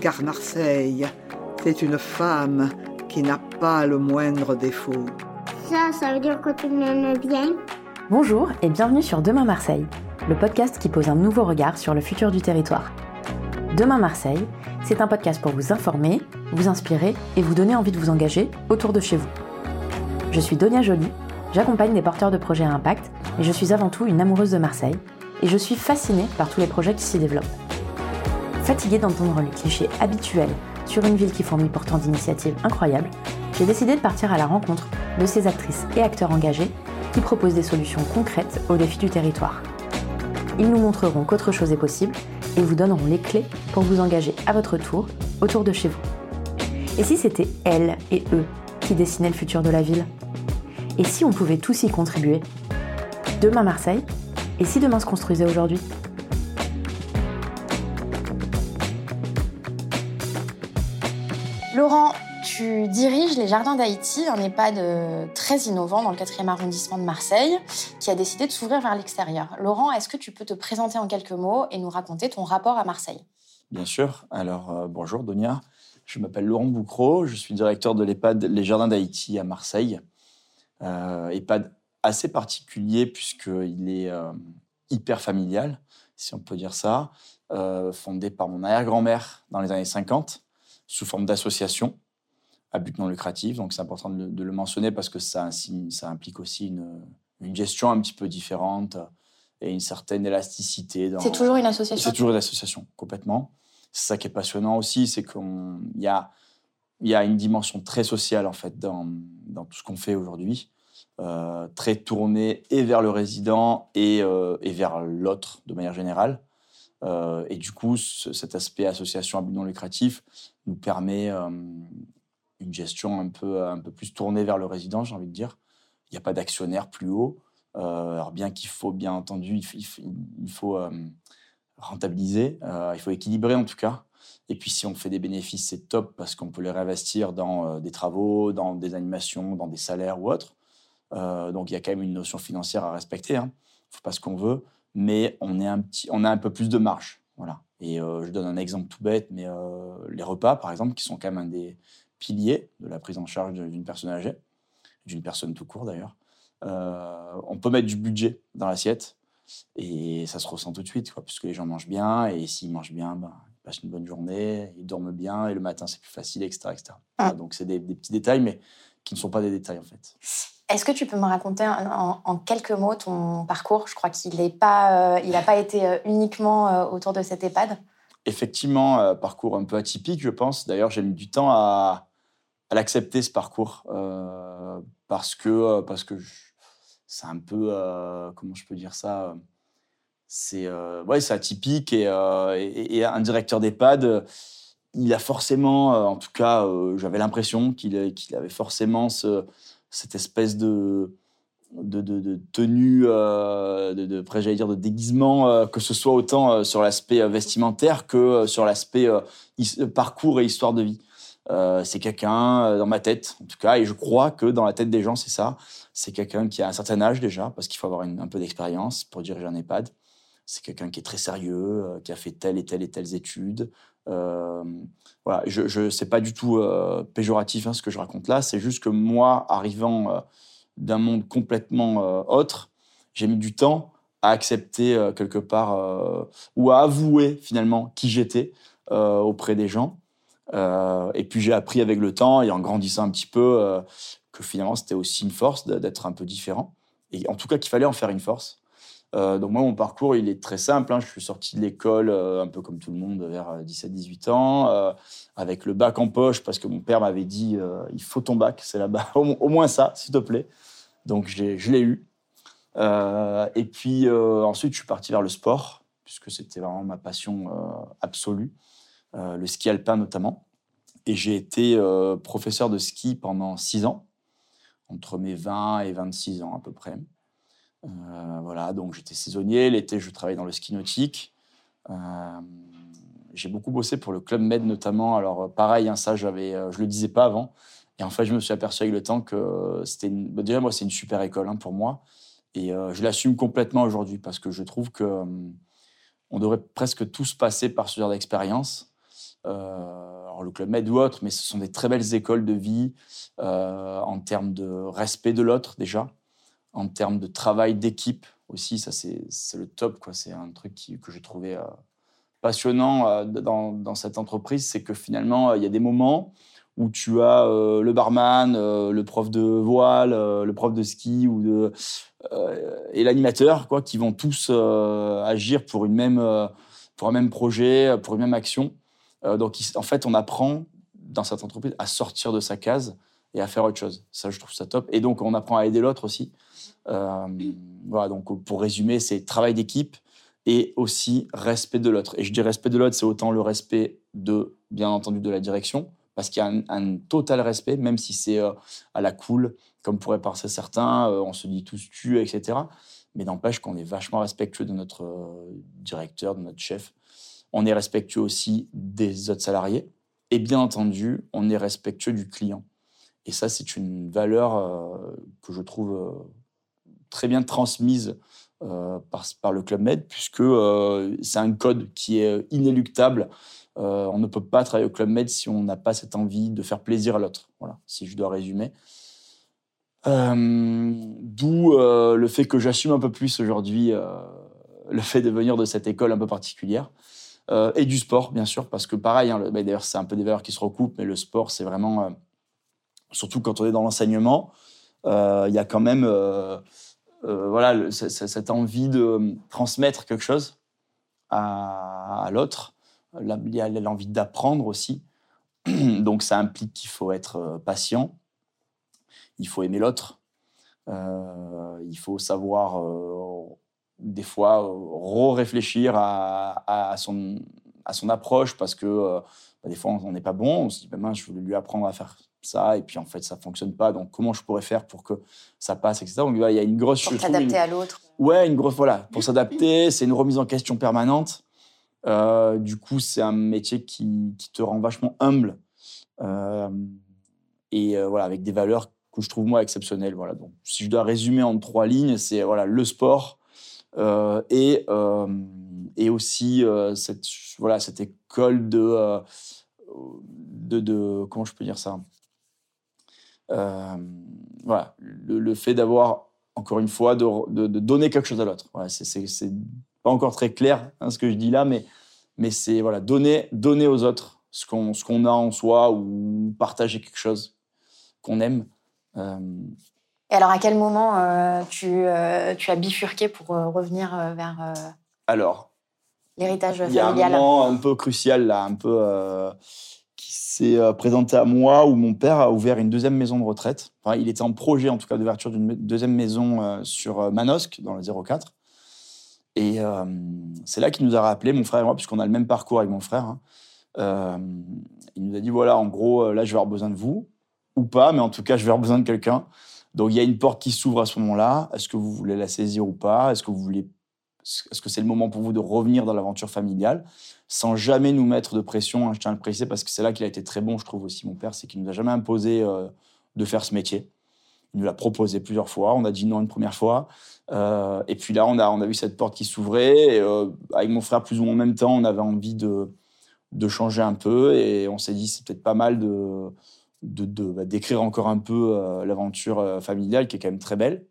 car Marseille, c'est une femme qui n'a pas le moindre défaut. Ça, ça veut dire que tu m'aimes bien Bonjour et bienvenue sur Demain Marseille, le podcast qui pose un nouveau regard sur le futur du territoire. Demain Marseille, c'est un podcast pour vous informer, vous inspirer et vous donner envie de vous engager autour de chez vous. Je suis Donia Joly, j'accompagne des porteurs de projets à impact et je suis avant tout une amoureuse de Marseille et je suis fascinée par tous les projets qui s'y développent. Fatiguée d'entendre les clichés habituels sur une ville qui fournit pourtant d'initiatives incroyables, j'ai décidé de partir à la rencontre de ces actrices et acteurs engagés qui proposent des solutions concrètes aux défis du territoire. Ils nous montreront qu'autre chose est possible et vous donneront les clés pour vous engager à votre tour autour de chez vous. Et si c'était elles et eux qui dessinaient le futur de la ville? Et si on pouvait tous y contribuer? Demain Marseille? Et si demain se construisait aujourd'hui? Les Jardins d'Haïti, un EHPAD très innovant dans le 4e arrondissement de Marseille, qui a décidé de s'ouvrir vers l'extérieur. Laurent, est-ce que tu peux te présenter en quelques mots et nous raconter ton rapport à Marseille? Bien sûr. Alors, euh, bonjour Donia. Je m'appelle Laurent Boucreau, je suis directeur de l'EHPAD Les Jardins d'Haïti à Marseille. Euh, EHPAD assez particulier puisqu'il est euh, hyper familial, si on peut dire ça, fondé par mon arrière-grand-mère dans les années 50, sous forme d'association à but non lucratif. Donc c'est important de le, de le, mentionner parce que ça, ça implique aussi une, une, gestion un petit peu différente et une certaine élasticité. C'est toujours une association C'est toujours une association, complètement. C'est ça qui est passionnant aussi, c'est qu'il y a, y a une dimension très sociale en fait dans, dans tout ce qu'on fait aujourd'hui. Euh, très tournée et vers le résident et, euh, et vers l'autre de manière générale. Euh, et du coup, ce, cet aspect association à but non lucratif nous permet une gestion un peu, un peu plus tournée vers le résident, j'ai envie de dire. Il n'y a pas d'actionnaire plus haut. Euh, alors bien qu'il faut, bien entendu, il, faut, euh, rentabiliser, il faut équilibrer en tout cas. Et puis si on fait des bénéfices, c'est top parce qu'on peut les réinvestir dans des travaux, dans des animations, dans des salaires ou autres. Euh, donc il y a quand même une notion financière à respecter. Il hein. ne faut pas ce qu'on veut, mais on, est un petit, on a un peu plus de marge. Voilà. Et euh, je donne un exemple tout bête, mais euh, les repas, par exemple, qui sont quand même un des piliers de la prise en charge d'une personne âgée, d'une personne tout court d'ailleurs, euh, on peut mettre du budget dans l'assiette et ça se ressent tout de suite, quoi, puisque les gens mangent bien et s'ils mangent bien, ben, ils passent une bonne journée, ils dorment bien et le matin c'est plus facile, etc. etc. Ah. Donc c'est des, des petits détails, mais qui ne sont pas des détails en fait. Est-ce que tu peux me raconter en, en, quelques mots ton parcours? Je crois qu'il n'a pas, euh, pas été euh, uniquement euh, autour de cette EHPAD. Effectivement, parcours un peu atypique, je pense. D'ailleurs, j'ai mis du temps à, à l'accepter, ce parcours, euh, parce que, parce que c'est un peu, comment je peux dire ça c'est ouais, atypique et, un directeur d'EHPAD, il a forcément, en tout cas, j'avais l'impression qu'il qu avait forcément ce cette espèce de, de, de, tenue, euh, de, après j'allais dire de déguisement, euh, que ce soit autant euh, sur l'aspect vestimentaire que euh, sur l'aspect euh, parcours et histoire de vie. Euh, c'est quelqu'un dans ma tête, en tout cas, et je crois que dans la tête des gens, c'est ça. C'est quelqu'un qui a un certain âge déjà, parce qu'il faut avoir un peu d'expérience pour diriger un EHPAD. C'est quelqu'un qui est très sérieux, qui a fait telle et telle et telles études, euh, voilà, je ne sais pas du tout euh, péjoratif hein, ce que je raconte là, c'est juste que moi, arrivant euh, d'un monde complètement euh, autre, j'ai mis du temps à accepter euh, quelque part ou à avouer finalement qui j'étais auprès des gens. Et puis j'ai appris avec le temps et en grandissant un petit peu que finalement c'était aussi une force d'être un peu différent. Et en tout cas qu'il fallait en faire une force. Euh, donc moi, mon parcours, il est très simple. Hein. Je suis sorti de l'école, euh, un peu comme tout le monde, vers 17-18 ans, euh, avec le bac en poche, parce que mon père m'avait dit, euh, il faut ton bac, c'est là-bas, au, moins ça, s'il te plaît. Donc je l'ai eu. Euh, et puis ensuite, je suis parti vers le sport, puisque c'était vraiment ma passion absolue, le ski alpin notamment. Et j'ai été professeur de ski pendant 6 ans, entre mes 20 et 26 ans à peu près. Euh, voilà, donc j'étais saisonnier. L'été, je travaillais dans le ski nautique. Euh, j'ai beaucoup bossé pour le Club Med notamment. Alors pareil, hein, ça, j'avais, euh, je le disais pas avant. Et en fait, je me suis aperçu avec le temps que c'était une... Bah, déjà moi, c'est une super école hein, pour moi. Et euh, je l'assume complètement aujourd'hui parce que je trouve que euh, on devrait presque tous passer par ce genre d'expérience. Euh, alors le Club Med ou autre, mais ce sont des très belles écoles de vie euh, en termes de respect de l'autre déjà, en termes de travail d'équipe aussi, ça c'est le top. C'est un truc que j'ai trouvé euh, passionnant dans, cette entreprise, c'est que finalement, il y a des moments où tu as le barman, le prof de voile, le prof de ski ou et l'animateur, quoi, qui vont tous agir pour un même projet, pour une même action. Euh, donc, en fait, on apprend dans cette entreprise à sortir de sa case et à faire autre chose. Ça, je trouve ça top. Et donc, on apprend à aider l'autre aussi. Euh, voilà, donc pour résumer, c'est travail d'équipe et aussi respect de l'autre. Et je dis respect de l'autre, c'est autant le respect de, bien entendu, de la direction, parce qu'il y a un, total respect, même si c'est euh, à la cool, comme pourraient penser certains, on se dit tous tu, etc. Mais n'empêche qu'on est vachement respectueux de notre directeur, de notre chef. On est respectueux aussi des autres salariés. Et bien entendu, on est respectueux du client. Et ça, c'est une valeur euh, que je trouve euh, très bien transmise euh, par, par le Club Med, puisque c'est un code qui est inéluctable. On ne peut pas travailler au Club Med si on n'a pas cette envie de faire plaisir à l'autre. Voilà, si je dois résumer. D'où le fait que j'assume un peu plus aujourd'hui le fait de venir de cette école un peu particulière. Euh, et du sport, bien sûr, parce que pareil, hein, bah, d'ailleurs, c'est un peu des valeurs qui se recoupent, mais le sport, c'est vraiment, euh, surtout quand on est dans l'enseignement, euh, il y a quand même voilà, cette envie de transmettre quelque chose à, à l'autre. La- Il y a l'envie d'apprendre aussi. Donc, ça implique qu'il faut être patient, il faut aimer l'autre, il faut savoir des fois euh, réfléchir à, à son, à son approche parce que euh, bah, des fois on n'est pas bon, on se dit mince, je voulais lui apprendre à faire ça et puis en fait ça fonctionne pas donc comment je pourrais faire pour que ça passe etc donc voilà, il y a une grosse Pour une- à l'autre. Ouais, une grosse voilà, pour s'adapter, c'est une remise en question permanente. Euh, du coup, c'est un métier qui, qui te rend vachement humble Euh, et voilà avec des valeurs que je trouve moi exceptionnelles. Voilà, donc si je dois résumer en trois lignes, c'est voilà le sport et euh, et aussi euh, cette voilà cette école de euh, de, comment je peux dire ça? Euh, voilà le, fait d'avoir encore une fois, de, de- donner quelque chose à l'autre. Voilà, c'est- pas encore très clair hein, ce que je dis là, mais, mais c'est voilà, donner, donner aux autres ce qu'on qu'on a en soi ou partager quelque chose qu'on aime. Euh, Et alors, à quel moment euh, tu, euh, tu as bifurqué pour euh, revenir vers alors, l'héritage il y a un familial moment un peu crucial là, un peu qui s'est présenté à moi où mon père a ouvert une deuxième maison de retraite. Enfin, il était en projet en tout cas d'ouverture d'une deuxième maison sur Manosque dans le 04. Et c'est là qu'il nous a rappelé, mon frère et moi, puisqu'on a le même parcours avec mon frère. hein. Il nous a dit voilà, en gros, là, je vais avoir besoin de vous, ou pas, mais en tout cas, je vais avoir besoin de quelqu'un. Donc, il y a une porte qui s'ouvre à ce moment-là. Est-ce que vous voulez la saisir ou pas? Est-ce que vous voulez est-ce que c'est le moment pour vous de revenir dans l'aventure familiale? Sans jamais nous mettre de pression hein, Je tiens à le préciser parce que c'est là qu'il a été très bon, je trouve aussi, mon père, c'est qu'il nous a jamais imposé euh, de faire ce métier. Il nous l'a proposé plusieurs fois. On a dit non une première fois. Euh, et puis là, on a, on a vu cette porte qui s'ouvrait. euh, avec mon frère, plus ou moins en même temps, on avait envie de, de changer un peu. Et on s'est dit, c'est peut-être pas mal de, de, bah, d'écrire encore un peu euh, l'aventure euh, familiale, qui est quand même très belle.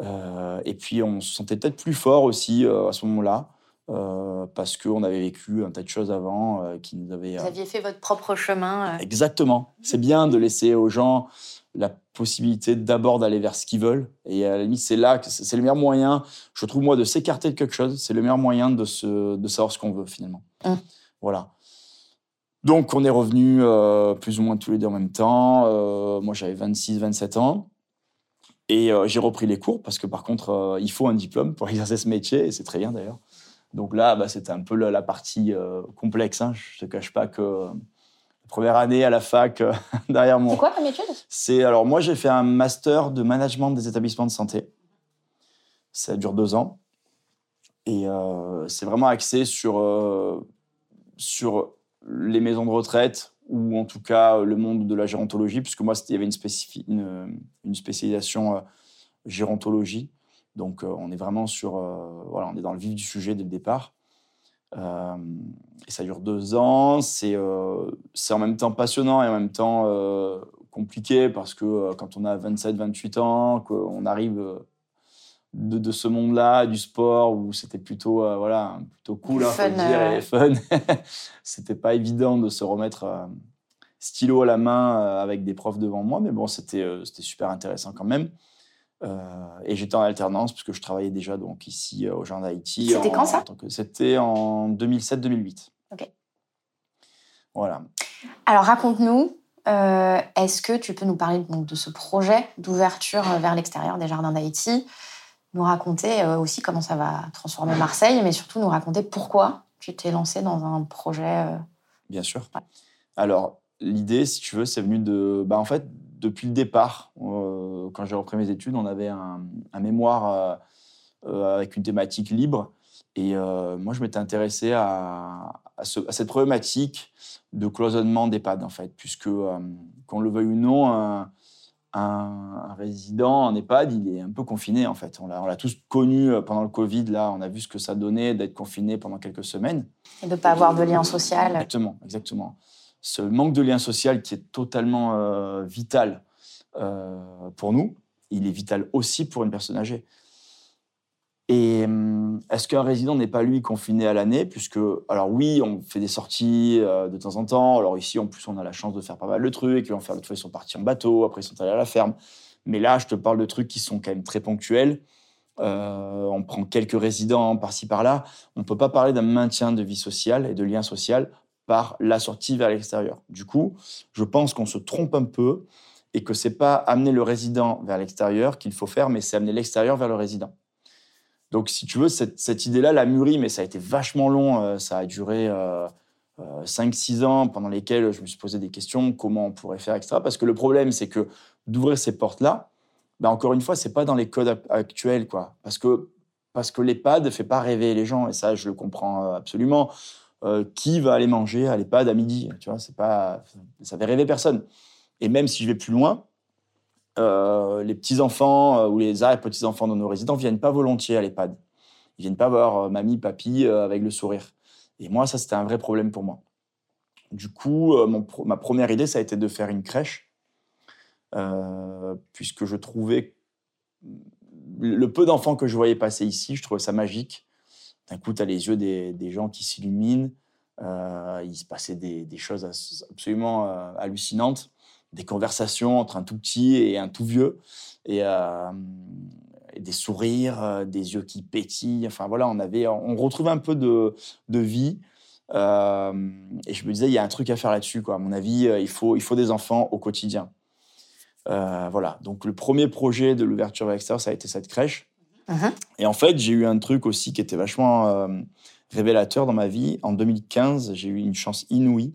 Euh, et puis, on se sentait peut-être plus fort aussi à ce moment-là. euh, parce qu'on avait vécu un tas de choses avant euh, qui nous avaient... Vous aviez fait votre propre chemin. Exactement. C'est bien de laisser aux gens la possibilité d'abord d'aller vers ce qu'ils veulent. Et à la limite, c'est là que c'est c'est le meilleur moyen, je trouve, moi, de s'écarter de quelque chose. C'est le meilleur moyen de, se, de savoir ce qu'on veut, finalement. Hum. Voilà. Donc, on est revenus euh, plus ou moins tous les deux en même temps. Euh, moi, j'avais 26, 27 ans. Et euh, j'ai repris les cours parce que, par contre, il faut un diplôme pour exercer ce métier. Et c'est très bien, d'ailleurs. Donc là, bah, c'était un peu la, la partie complexe. hein. Je ne te cache pas que la première année à la fac, derrière mon, C'est quoi comme étude? C'est alors moi j'ai fait un master de management des établissements de santé. Ça dure deux ans et c'est vraiment axé sur sur les maisons de retraite ou en tout cas euh, le monde de la gérontologie puisque moi il y avait une, une spécialisation euh, gérontologie donc euh, on est vraiment sur euh, voilà on est dans le vif du sujet dès le départ. Euh, et ça dure deux ans. C'est euh, en même temps passionnant et en même temps euh, compliqué parce que euh, quand on a 27-28 ans, qu'on arrive euh, de, de ce monde-là, du sport, où c'était plutôt, euh, voilà, plutôt cool, hein, faut Fun, dire, euh, et fun. c'était pas évident de se remettre euh, stylo à la main euh, avec des profs devant moi, mais bon, c'était c'était super intéressant quand même. Et j'étais en alternance parce que je travaillais déjà donc ici au Jardin d'Haïti. C'était quand ça C'était en 2007-2008. Ok. Voilà. Alors raconte-nous, est-ce que tu peux nous parler donc, de ce projet d'ouverture vers l'extérieur des jardins d'Haïti? Nous raconter euh, aussi comment ça va transformer Marseille, mais surtout nous raconter pourquoi tu t'es lancé dans un projet. euh, Bien sûr. Ouais. Alors, l'idée, si tu veux, c'est venu de. Bah, en fait, depuis le départ, euh, quand j'ai repris mes études, on avait un, un mémoire euh, avec une thématique libre. Et euh, moi, je m'étais intéressé à, à ce- à cette problématique de cloisonnement d'EHPAD, en fait, puisque, qu'on le veuille ou non, un, résident en EHPAD, il est un peu confiné, en fait. On l'a, on l'a tous connu euh, pendant le Covid, là, on a vu ce que ça donnait d'être confiné pendant quelques semaines. et de ne pas avoir de lien social. Exactement, exactement. Ce manque de lien social qui est totalement euh, vital euh, pour nous, il est vital aussi pour une personne âgée. Et hum, est-ce qu'un résident n'est pas lui confiné à l'année? Puisque, alors oui, on fait des sorties euh, de temps en temps. Alors ici, en plus, on a la chance de faire pas mal de trucs. Vont faire l'autre fois, ils sont partis en bateau. Après, ils sont allés à la ferme. Mais là, je te parle de trucs qui sont quand même très ponctuels. Euh, on prend quelques résidents par-ci par-là. On ne peut pas parler d'un maintien de vie sociale et de lien social par la sortie vers l'extérieur. Du coup, je pense qu'on se trompe un peu et que c'est pas amener le résident vers l'extérieur qu'il faut faire, mais c'est amener l'extérieur vers le résident. Donc, si tu veux, cette, idée-là l'a mûrie, mais ça a été vachement long. euh, ça a duré euh, 5-6 ans pendant lesquels je me suis posé des questions, comment on pourrait faire, etc. Parce que le problème, c'est que d'ouvrir ces portes-là, ben encore une fois, c'est pas dans les codes ac- actuels, quoi. Parce que, parce que l'EHPAD ne fait pas rêver les gens, et ça, je le comprends euh, absolument. Euh, qui va aller manger à l'EHPAD à midi Tu vois, pas, ça fait rêver personne. Et même si je vais plus loin, euh, les petits-enfants euh, ou les arrière-petits-enfants de nos résidents viennent pas volontiers à l'EHPAD. Ils viennent pas voir euh, mamie, papy avec le sourire. Et moi, ça, c'était un vrai problème pour moi. Du coup, ma première idée, ça a été de faire une crèche, puisque je trouvais le peu d'enfants que je voyais passer ici, je trouvais ça magique. D'un coup, tu as les yeux des, gens qui s'illuminent. Il se passait des, choses absolument hallucinantes, des conversations entre un tout petit et un tout vieux, et, euh, et des sourires, euh, des yeux qui pétillent. Enfin voilà, on avait, on retrouvait un peu de, de vie. Euh, et je me disais, il y a un truc à faire là-dessus. Quoi. À mon avis, il faut, il faut des enfants au quotidien. Euh, voilà. Donc le premier projet de l'ouverture vers l'extérieur, ça a été cette crèche. Mhm. Et en fait, j'ai eu un truc aussi qui était vachement euh, révélateur dans ma vie. En 2015, j'ai eu une chance inouïe.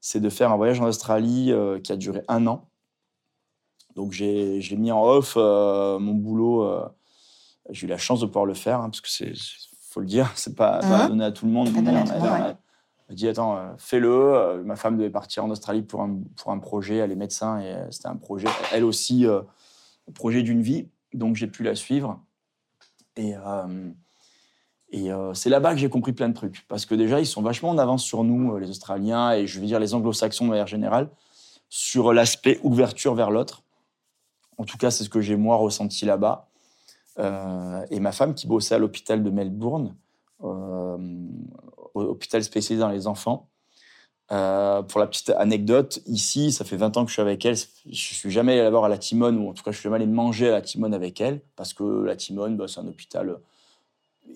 C'est de faire un voyage en Australie euh, qui a duré un an. Donc j'ai mis en off euh, mon boulot. euh, j'ai eu la chance de pouvoir le faire, hein, parce que c'est, faut le dire, c'est pas, pas Mhm. donné à tout le monde. Donné à tout m'a- monde, dit attends, fais-le. Ma femme devait partir en Australie pour un, pour un projet, elle est médecin et c'était un projet, elle aussi, projet d'une vie. Donc j'ai pu la suivre. Et, euh, et euh, c'est là-bas que j'ai compris plein de trucs. Parce que déjà, ils sont vachement en avance sur nous, euh, les Australiens, et je veux dire les anglo-saxons de manière générale, sur l'aspect ouverture vers l'autre. En tout cas, c'est ce que j'ai moi ressenti là-bas. Euh, et ma femme qui bossait à l'hôpital de Melbourne, euh, hôpital spécialisé dans les enfants. Euh, pour la petite anecdote, ici, ça fait 20 ans que je suis avec elle. Je suis jamais allé la voir à la Timone, ou en tout cas, je suis jamais allé manger à la Timone avec elle, parce que la Timone, bah, c'est un hôpital.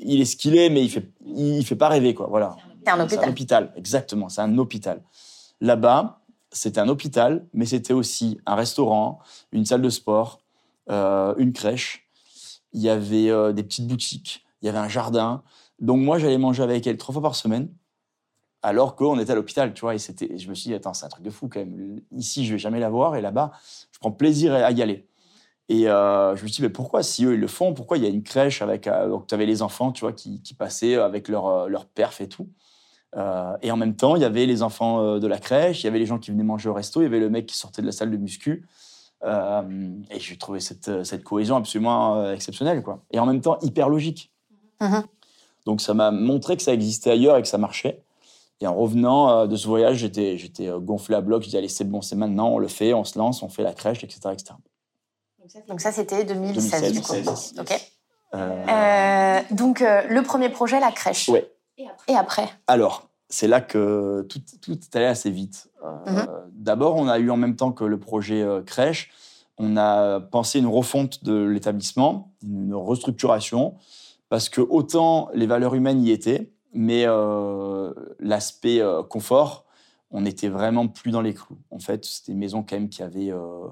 Il est ce qu'il est, mais il fait, il fait pas rêver, quoi. Voilà. C'est un C'est un hôpital. hôpital, exactement. C'est un hôpital. Là-bas, c'était un hôpital, mais c'était aussi un restaurant, une salle de sport, euh, une crèche. Il y avait euh, des petites boutiques, il y avait un jardin. Donc moi, j'allais manger avec elle trois fois par semaine, alors qu'on était à l'hôpital, tu vois. Et c'était, je me suis dit, attends, c'est un truc de fou quand même. Ici, je vais jamais la voir, et là-bas, je prends plaisir à y aller. Et euh, je me suis dit, mais pourquoi, si eux, ils le font, pourquoi il y a une crèche avec... euh, donc, tu avais les enfants, tu vois, qui, qui passaient avec leur, euh, leur perf et tout. Euh, et en même temps, il y avait les enfants de la crèche, il y avait les gens qui venaient manger au resto, il y avait le mec qui sortait de la salle de muscu. Et j'ai trouvé cette, cette cohésion absolument exceptionnelle. Quoi. Et en même temps, hyper logique. Mhm. Donc ça m'a montré que ça existait ailleurs et que ça marchait. Et en revenant de ce voyage, j'étais, gonflé à bloc. Je dis allez, c'est bon, c'est maintenant, on le fait, on se lance, on fait la crèche, etc. etc. Donc ça, c'était 2016, 2016, du coup. 2016. Ok. Euh, Euh, donc euh, le premier projet, la crèche. ouais. Et après Alors, c'est là que tout, tout est allé assez vite. Euh, Mhm. D'abord, on a eu en même temps que le projet euh, crèche, on a pensé une refonte de l'établissement, une restructuration, parce que autant les valeurs humaines y étaient, mais euh, l'aspect euh, confort, on n'était vraiment plus dans les clous. En fait, c'était une maison quand même qui avait euh,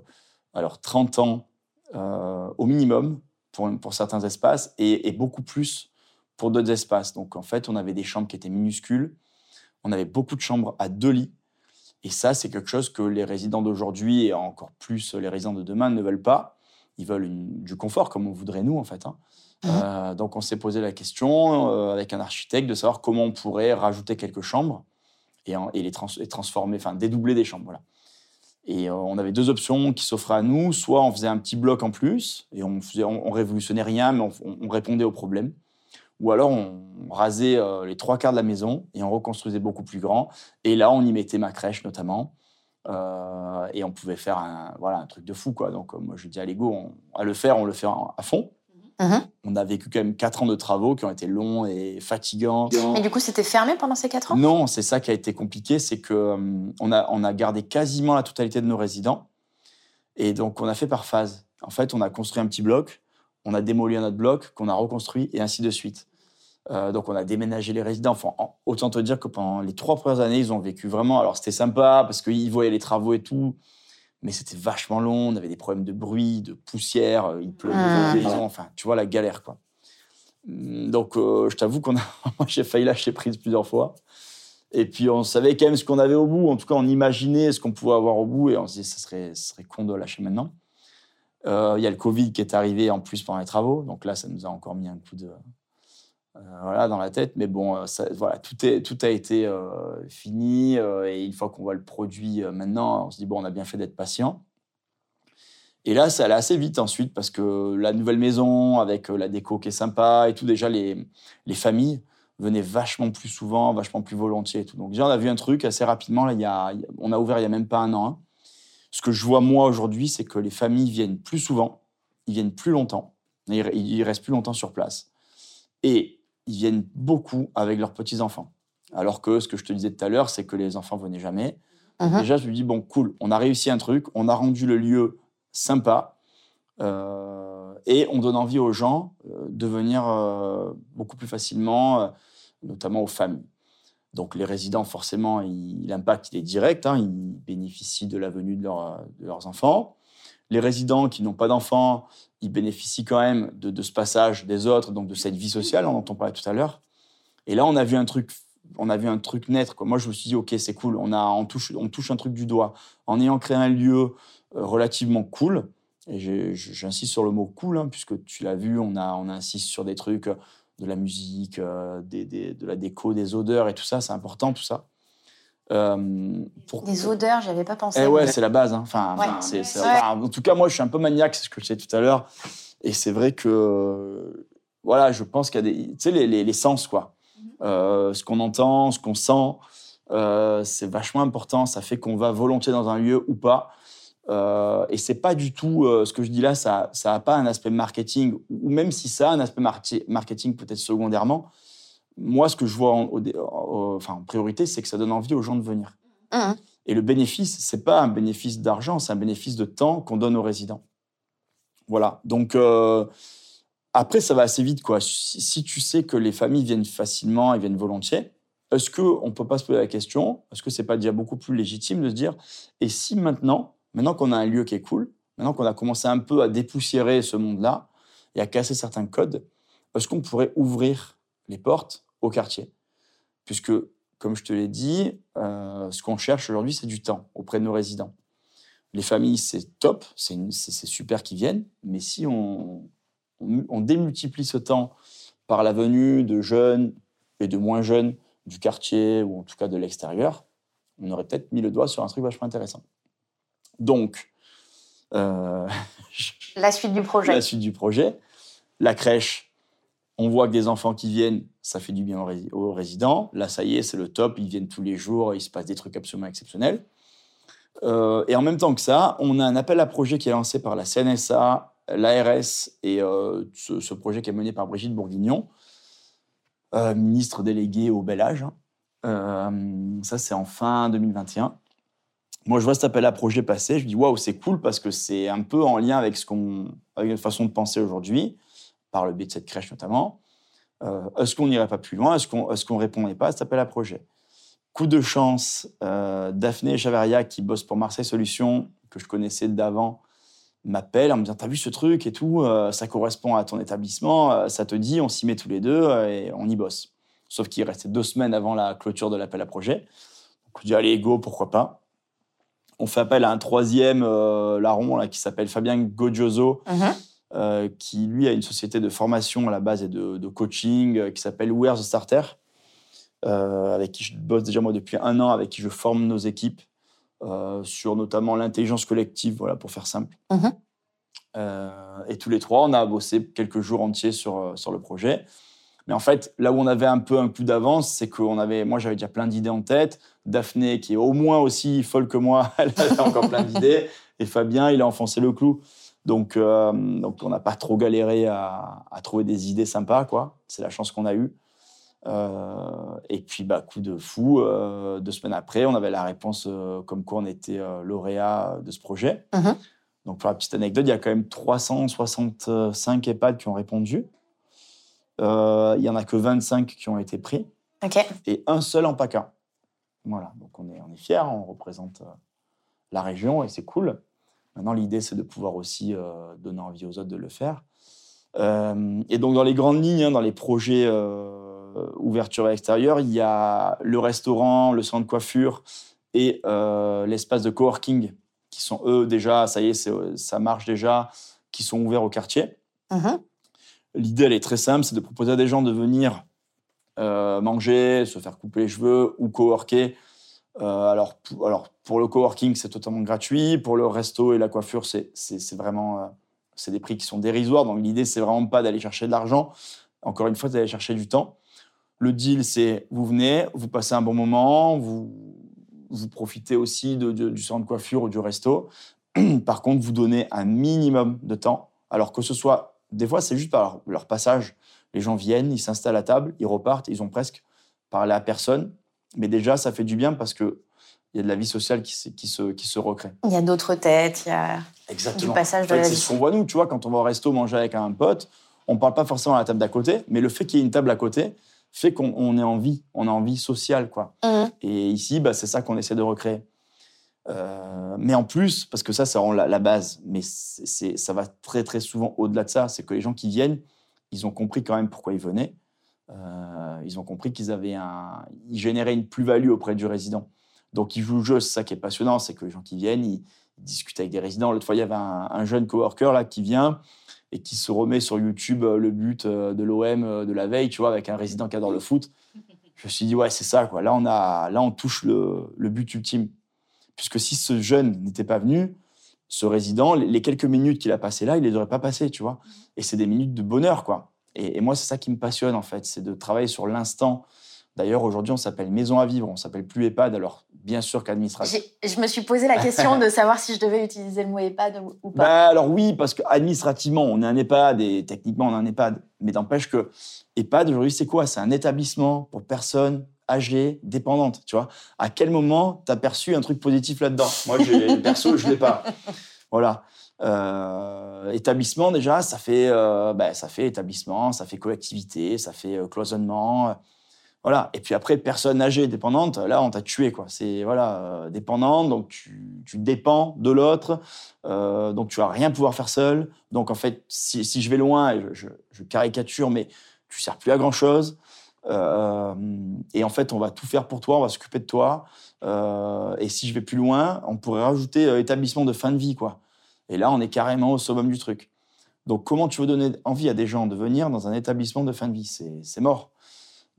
alors 30 ans au minimum pour, pour certains espaces et, et beaucoup plus pour d'autres espaces. Donc en fait, on avait des chambres qui étaient minuscules, on avait beaucoup de chambres à deux lits. Et ça, c'est quelque chose que les résidents d'aujourd'hui et encore plus les résidents de demain ne veulent pas. Ils veulent une- du confort comme on voudrait nous, en fait. hein. Mhm. Euh, donc on s'est posé la question euh, avec un architecte de savoir comment on pourrait rajouter quelques chambres et, en- et les, trans- transformer, enfin dédoubler des chambres. Voilà. Et euh, on avait deux options qui s'offraient à nous. Soit on faisait un petit bloc en plus et on, faisait, on, on révolutionnait rien, mais on, on- on répondait aux problèmes. Ou alors on rasait euh, les trois quarts de la maison et on reconstruisait beaucoup plus grand. Et là, on y mettait ma crèche notamment. Euh, et on pouvait faire un, voilà, un truc de fou. Quoi. Donc moi, je dis à Lego, à le faire, on le fait à fond. Mhm. On a vécu quand même quatre ans de travaux qui ont été longs et fatigants. Mais du coup, c'était fermé pendant ces quatre ans? Non, c'est ça qui a été compliqué, c'est que euh, on a, on a gardé quasiment la totalité de nos résidents. Et donc, on a fait par phase. En fait, on a construit un petit bloc, on a démoli un autre bloc, qu'on a reconstruit, et ainsi de suite. Euh, donc, on a déménagé les résidents. Enfin, en- autant te dire que pendant les trois premières années, ils ont vécu vraiment. Alors, c'était sympa parce qu'ils voyaient les travaux et tout, mais c'était vachement long. On avait des problèmes de bruit, de poussière, euh, il pleuvait, Ah. enfin, tu vois, la galère, quoi. Hum, Donc, euh, je t'avoue qu'on a, moi, j'ai failli lâcher prise plusieurs fois. Et puis, on savait quand même ce qu'on avait au bout. En tout cas, on imaginait ce qu'on pouvait avoir au bout. Et on se disait, ce serait, ce serait con de lâcher maintenant. Euh, Il y a le Covid qui est arrivé en plus pendant les travaux. Donc là, ça nous a encore mis un coup de. Euh, voilà, dans la tête. Mais bon, euh, voilà, tout, est, tout a été euh, fini. et une fois qu'on voit le produit maintenant, on se dit, bon, on a bien fait d'être patient. Et là, ça allait assez vite ensuite parce que la nouvelle maison, avec la déco qui est sympa et tout, déjà, les, les familles venaient vachement plus souvent, vachement plus volontiers et tout. Donc déjà, on a vu un truc assez rapidement. Là, il y a, on a ouvert il y a même pas un an. hein. Ce que je vois moi aujourd'hui, c'est que les familles viennent plus souvent, ils viennent plus longtemps, ils, ils restent plus longtemps sur place. Et ils viennent beaucoup avec leurs petits-enfants. Alors que ce que je te disais tout à l'heure, c'est que les enfants venaient jamais. Mhm. Déjà, je me dis, bon, cool, on a réussi un truc, on a rendu le lieu sympa, euh, et on donne envie aux gens euh, de venir euh, beaucoup plus facilement, notamment aux familles. Donc les résidents, forcément, l'impact il est direct, hein, ils bénéficient de la venue de, leur- de leurs enfants. Les résidents qui n'ont pas d'enfants, ils bénéficient quand même de, ce passage des autres, donc de cette vie sociale dont on parlait tout à l'heure. Et là, on a vu un truc, on a vu un truc naître. Moi, je me suis dit, ok, c'est cool, on, a, touche, on touche un truc du doigt. En ayant créé un lieu euh, relativement cool, et j'insiste sur le mot cool, hein, puisque tu l'as vu, on, a, insiste sur des trucs, euh, de la musique, euh, de la déco, des odeurs et tout ça, c'est important tout ça. Euh, pour- Des odeurs, j'avais pas pensé. eh ouais, c'est la base. hein. Enfin, Ouais. enfin, c'est- c'est- Ouais. enfin, en tout cas, moi, je suis un peu maniaque, c'est ce que je disais tout à l'heure. Et c'est vrai que, voilà, je pense qu'il y a des, tu sais, les, les- les sens, quoi. Euh, ce qu'on entend, ce qu'on sent, euh, c'est vachement important. Ça fait qu'on va volontiers dans un lieu ou pas. Et c'est pas du tout ce que je dis là, ça ça a pas un aspect marketing, ou même si ça a un aspect marketing peut-être secondairement. Moi, ce que je vois en, au dé- en- enfin, en priorité, c'est que ça donne envie aux gens de venir. Mhm. Et le bénéfice, c'est pas un bénéfice d'argent, c'est un bénéfice de temps qu'on donne aux résidents. Voilà. Donc euh, après, ça va assez vite, quoi. Si, si tu sais que les familles viennent facilement et viennent volontiers, est-ce que on peut pas se poser la question Est-ce que c'est pas déjà beaucoup plus légitime de se dire Et si maintenant, maintenant qu'on a un lieu qui est cool, maintenant qu'on a commencé un peu à dépoussiérer ce monde-là et à casser certains codes, est-ce qu'on pourrait ouvrir les portes au quartier Puisque, comme je te l'ai dit, euh, ce qu'on cherche aujourd'hui, c'est du temps auprès de nos résidents. Les familles, c'est top, c'est super qu'ils viennent, mais si on, on, on démultiplie ce temps par la venue de jeunes et de moins jeunes du quartier ou en tout cas de l'extérieur, on aurait peut-être mis le doigt sur un truc vachement intéressant. Donc, euh, La suite du projet. la suite du projet. La crèche, On voit que des enfants qui viennent, ça fait du bien aux, rési- aux résidents. Là, ça y est, c'est le top. Ils viennent tous les jours. Il se passe des trucs absolument exceptionnels. Euh, et en même temps que ça, on a un appel à projet qui est lancé par la CNSA, l'ARS et euh, ce, projet qui est mené par Brigitte Bourguignon, euh, ministre déléguée au bel âge. hein. Ça, c'est en fin 2021. Moi, je vois cet appel à projet passer. Je dis, waouh, c'est cool parce que c'est un peu en lien avec, ce qu'on, avec notre façon de penser aujourd'hui, par le biais de cette crèche notamment. Euh, est-ce qu'on n'irait pas plus loin? Est-ce qu'on est qu'on répondait pas à cet appel à projet? Coup de chance, euh, Daphné Chavaria, qui bosse pour Marseille Solutions, que je connaissais d'avant, m'appelle en me disant T'as vu ce truc et tout euh, Ça correspond à ton établissement, ça te dit, on s'y met tous les deux et on y bosse. Sauf qu'il restait deux semaines avant la clôture de l'appel à projet. Donc, je dis Allez, go, pourquoi pas? On fait appel à un troisième larron qui s'appelle Fabien Godioso, Mhm. Euh, qui lui a une société de formation à la base et de, de coaching euh, qui s'appelle Where's the Starter, euh, avec qui je bosse déjà moi depuis un an, avec qui je forme nos équipes sur notamment l'intelligence collective, voilà pour faire simple. Mhm. Et tous les trois, on a bossé quelques jours entiers sur, sur le projet. Mais en fait, là où on avait un peu un coup d'avance, c'est qu'on avait, moi j'avais déjà plein d'idées en tête. Daphné, qui est au moins aussi folle que moi, elle avait encore plein d'idées. Et Fabien, il a enfoncé le clou. Donc, euh, donc on n'a pas trop galéré à, à trouver des idées sympas, quoi. C'est la chance qu'on a eue. Euh, et puis, bah, coup de fou, euh, deux semaines après, on avait la réponse comme quoi on était lauréat de ce projet. Mhm. Donc, pour la petite anecdote, il y a quand même 365 EHPAD qui ont répondu. Il y en a que 25 qui ont été pris et un seul en PACA. Voilà, donc on est, on est fiers, on représente la région et c'est cool. Maintenant, l'idée, c'est de pouvoir aussi euh, donner envie aux autres de le faire. Euh, et donc, dans les grandes lignes, hein, dans les projets euh, ouverture extérieure, il y a le restaurant, le centre de coiffure et euh, l'espace de coworking qui sont, eux, déjà, ça y est, ça marche déjà, qui sont ouverts au quartier. Mhm. L'idée, elle est très simple, c'est de proposer à des gens de venir manger, se faire couper les cheveux ou coworker. Euh, alors, pour, alors, pour le coworking, c'est totalement gratuit. Pour le resto et la coiffure, c'est vraiment euh, c'est des prix qui sont dérisoires. Donc, l'idée, c'est vraiment pas d'aller chercher de l'argent. Encore une fois, d'aller chercher du temps. Le deal, c'est vous venez, vous passez un bon moment, vous, vous profitez aussi du centre de coiffure ou du resto. Par contre, vous donnez un minimum de temps. Alors que ce soit, des fois, c'est juste par leur passage. Les gens viennent, ils s'installent à table, ils repartent, ils ont presque parlé à personne. Mais déjà, ça fait du bien parce que il y a de la vie sociale qui, se- qui, se, qui se recrée. Il y a d'autres têtes, il y a Exactement. du passage En de fait, la c'est vie. ce qu'on voit nous, tu vois, quand on va au resto manger avec un pote, on parle pas forcément à la table d'à côté, mais le fait qu'il y ait une table à côté fait qu'on on est en vie, on a envie sociale, quoi. Mhm. Et ici, bah, c'est ça qu'on essaie de recréer. Euh, mais en plus, parce que ça, ça rend la, la base, mais c'est- ça va très très souvent au-delà de ça, c'est que les gens qui viennent, ils ont compris quand même pourquoi ils venaient. Euh, ils ont compris qu'ils avaient un, ils généraient une plus-value auprès du résident. Donc ils jouent le jeu, c'est ça qui est passionnant, c'est que les gens qui viennent, ils, discutent avec des résidents. L'autre fois, il y avait un, un jeune coworker là qui vient et qui se remet sur YouTube euh, le but euh, de l'OM de la veille, tu vois, avec un résident qui adore le foot. Je me suis dit, ouais, c'est ça, quoi. Là, on, a, là, on touche le, le but ultime. Puisque si ce jeune n'était pas venu, ce résident, les quelques minutes qu'il a passées là, il les aurait pas passées, tu vois. Et c'est des minutes de bonheur, quoi. Et, et moi, c'est ça qui me passionne, en fait, c'est de travailler sur l'instant. D'ailleurs, aujourd'hui, on s'appelle Maison à vivre, on s'appelle plus EHPAD, alors bien sûr qu'administration. Je me suis posé la question de savoir si je devais utiliser le mot EHPAD ou- pas. Bah, alors oui, parce qu'administrativement, on est un EHPAD et techniquement, on est un EHPAD. Mais n'empêche que EHPAD, aujourd'hui, c'est quoi? C'est un établissement pour personnes âgées, dépendantes, tu vois? À quel moment t'as perçu un truc positif là-dedans? Moi, perso, je l'ai pas. Voilà. Euh, établissement, déjà, ça fait, euh, bah, ça fait établissement, ça fait collectivité, ça fait euh, cloisonnement. voilà. Et puis après, personne âgée, dépendante, là, on t'a tué, quoi. C'est, voilà, dépendante, donc tu, tu dépends de l'autre, donc tu vas rien pouvoir faire seul. Donc en fait, si, si je vais loin, je, je- caricature, mais tu sers plus à grand-chose. Euh, et en fait, on va tout faire pour toi, on va s'occuper de toi. Et si je vais plus loin, on pourrait rajouter établissement de fin de vie, quoi. Et là, on est carrément au summum du truc. Donc, comment tu veux donner envie à des gens de venir dans un établissement de fin de vie? C'est mort.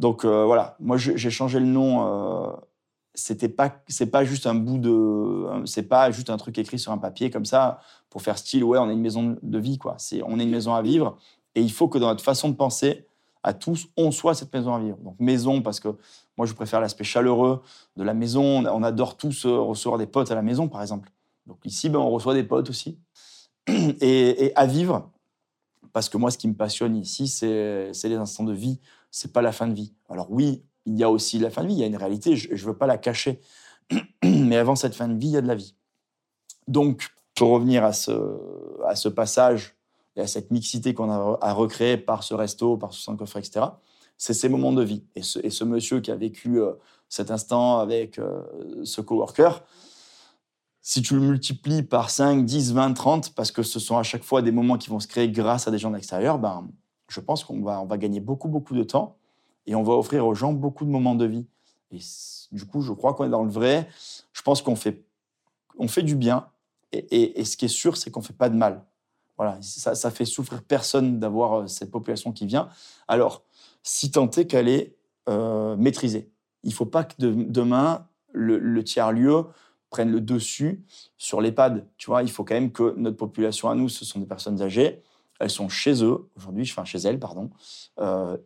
Donc euh, voilà, moi j'ai changé le nom. Euh, c'était pas, c'est pas juste un bout de, c'est pas juste un truc écrit sur un papier comme ça pour faire style. Ouais, on est une maison de vie, quoi. C'est, on est une maison à vivre. Et il faut que dans notre façon de penser, à tous, on soit cette maison à vivre. Donc maison parce que moi je préfère l'aspect chaleureux de la maison. On adore tous euh, recevoir des potes à la maison par exemple. Ici, ben, on reçoit des potes aussi. Et, à vivre, parce que moi ce qui me passionne ici, c'est les instants de vie, c'est pas la fin de vie. Alors oui, il y a aussi la fin de vie, il y a une réalité, je ne veux pas la cacher. Mais avant cette fin de vie, il y a de la vie. Donc, pour revenir à ce, passage et à cette mixité qu'on a à recréer par ce resto, par ce coffre, etc., c'est ces moments de vie. Et ce, et ce, monsieur qui a vécu euh, cet instant avec euh, ce coworker, si tu le multiplies par 5, 10, 20, 30, parce que ce sont à chaque fois des moments qui vont se créer grâce à des gens de l'extérieur, ben, je pense qu'on va, on va gagner beaucoup, beaucoup de temps et on va offrir aux gens beaucoup de moments de vie. Et du coup, je crois qu'on est dans le vrai. Je pense qu'on fait, on fait du bien. Et, ce qui est sûr, c'est qu'on ne fait pas de mal. Voilà, ça, ça fait souffrir personne d'avoir euh, cette population qui vient. Alors, si tant est qu'elle est euh, maîtrisée. Il ne faut pas que demain, le, tiers-lieu prenne le dessus sur l'EHPAD. Tu vois, il faut quand même que notre population à nous, ce sont des personnes âgées. Elles sont chez eux aujourd'hui, enfin chez elles, pardon. Euh,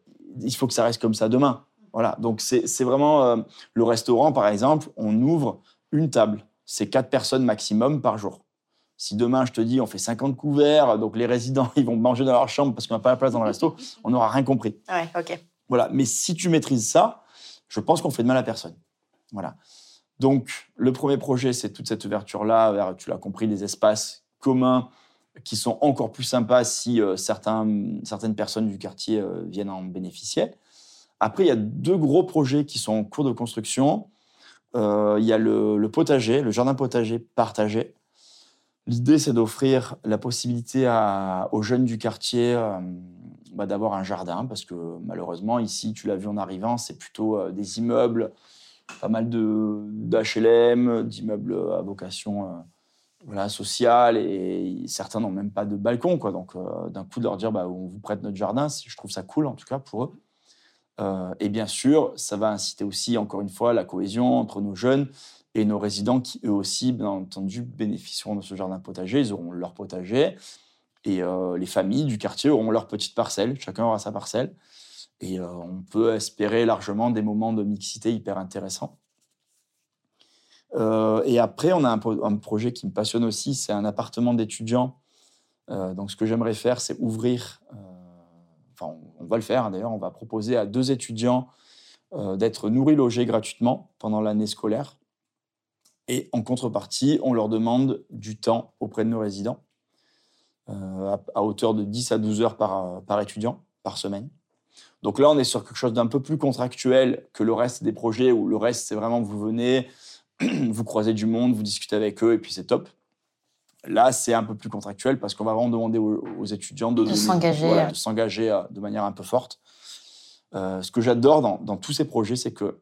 il faut que ça reste comme ça demain. Voilà, donc c'est vraiment euh, le restaurant, par exemple, on ouvre une table. C'est quatre personnes maximum par jour. Si demain, je te dis, on fait 50 couverts, donc les résidents, ils vont manger dans leur chambre parce qu'on n'a pas la place dans le resto, on n'aura rien compris. Ouais, ok. Voilà, mais si tu maîtrises ça, je pense qu'on fait de mal à personne. Voilà. Donc, le premier projet, c'est toute cette ouverture-là tu l'as compris, des espaces communs qui sont encore plus sympas si euh, certaines personnes du quartier euh, viennent en bénéficier. Après, il y a deux gros projets qui sont en cours de construction. Euh, il y a le, potager, le jardin potager partagé. L'idée, c'est d'offrir la possibilité aux jeunes du quartier bah, d'avoir un jardin, parce que malheureusement, ici, tu l'as vu en arrivant, c'est plutôt des immeubles, pas mal d'HLM, d'immeubles à vocation voilà, social et certains n'ont même pas de balcon. Quoi. Donc, euh, d'un coup, de leur dire bah, on vous prête notre jardin, je trouve ça cool en tout cas pour eux. Euh, et bien sûr, ça va inciter aussi, encore une fois, la cohésion entre nos jeunes et nos résidents qui, eux aussi, bien entendu, bénéficieront de ce jardin potager. Ils auront leur potager et euh, les familles du quartier auront leur petite parcelle. Chacun aura sa parcelle. Et on peut espérer largement des moments de mixité hyper intéressants. Euh, et après, on a un, projet qui me passionne aussi, c'est un appartement d'étudiants. Euh, donc, ce que j'aimerais faire, c'est ouvrir, euh, enfin, on, va le faire hein, d'ailleurs, on va proposer à deux étudiants d'être nourris, logés gratuitement pendant l'année scolaire. Et en contrepartie, on leur demande du temps auprès de nos résidents, à, hauteur de 10 à 12 heures par étudiant par semaine. Donc là, on est sur quelque chose d'un peu plus contractuel que le reste des projets, où le reste, c'est vraiment vous venez, vous croisez du monde, vous discutez avec eux et puis c'est top. Là, c'est un peu plus contractuel parce qu'on va vraiment demander aux, étudiants de, s'engager de s'engager euh, de manière un peu forte. Euh, ce que j'adore dans, tous ces projets, c'est que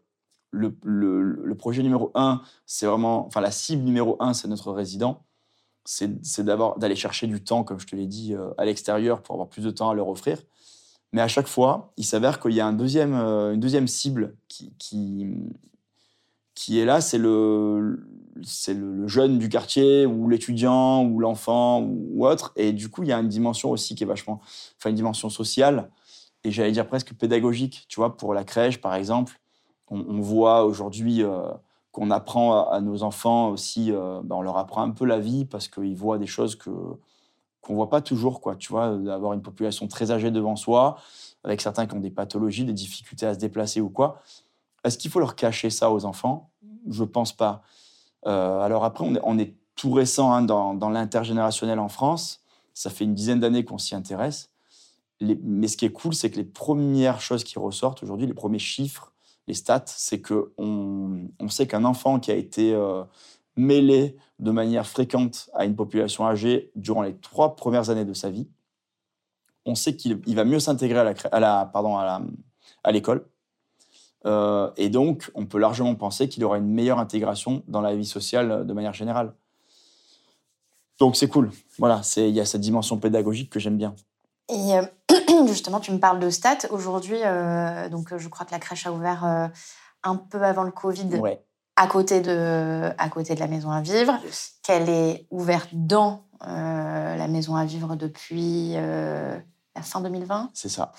le, le, projet numéro un, c'est vraiment, enfin la cible numéro un, c'est notre résident. C'est d'aller chercher du temps, comme je te l'ai dit, euh, à l'extérieur pour avoir plus de temps à leur offrir. Mais à chaque fois, il s'avère qu'il y a deuxième, une deuxième cible qui, est là, c'est le, c'est le, jeune du quartier ou l'étudiant ou l'enfant ou, autre. Et du coup, il y a une dimension aussi qui est vachement, enfin une dimension sociale et j'allais dire presque pédagogique. Tu vois, pour la crèche, par exemple, on, voit aujourd'hui euh, qu'on apprend à, nos enfants aussi, euh, ben, on leur apprend un peu la vie parce qu'ils voient des choses que qu'on voit pas toujours, quoi. Tu vois, d'avoir une population très âgée devant soi, avec certains qui ont des pathologies, des difficultés à se déplacer ou quoi. Est-ce qu'il faut leur cacher ça aux enfants? Je pense pas. Euh, alors après, on est, tout récent hein, dans, l'intergénérationnel en France. Ça fait une dizaine d'années qu'on s'y intéresse. mais ce qui est cool, c'est que les premières choses qui ressortent aujourd'hui, les premiers chiffres, les stats, c'est que on, sait qu'un enfant qui a été euh, mêlé de manière fréquente à une population âgée durant les trois premières années de sa vie, on sait qu'il va mieux s'intégrer à la, à la, pardon, à l'école euh, et donc, on peut largement penser qu'il aura une meilleure intégration dans la vie sociale euh, de manière générale. Donc, c'est cool. Voilà, il y a cette dimension pédagogique que j'aime bien. Et euh, justement, tu me parles de stats. Aujourd'hui, donc, je crois que la crèche a ouvert un peu avant le Covid. À côté, de, à côté de la maison à vivre, qu'elle est ouverte dans la maison à vivre depuis la fin 2020. C'est ça.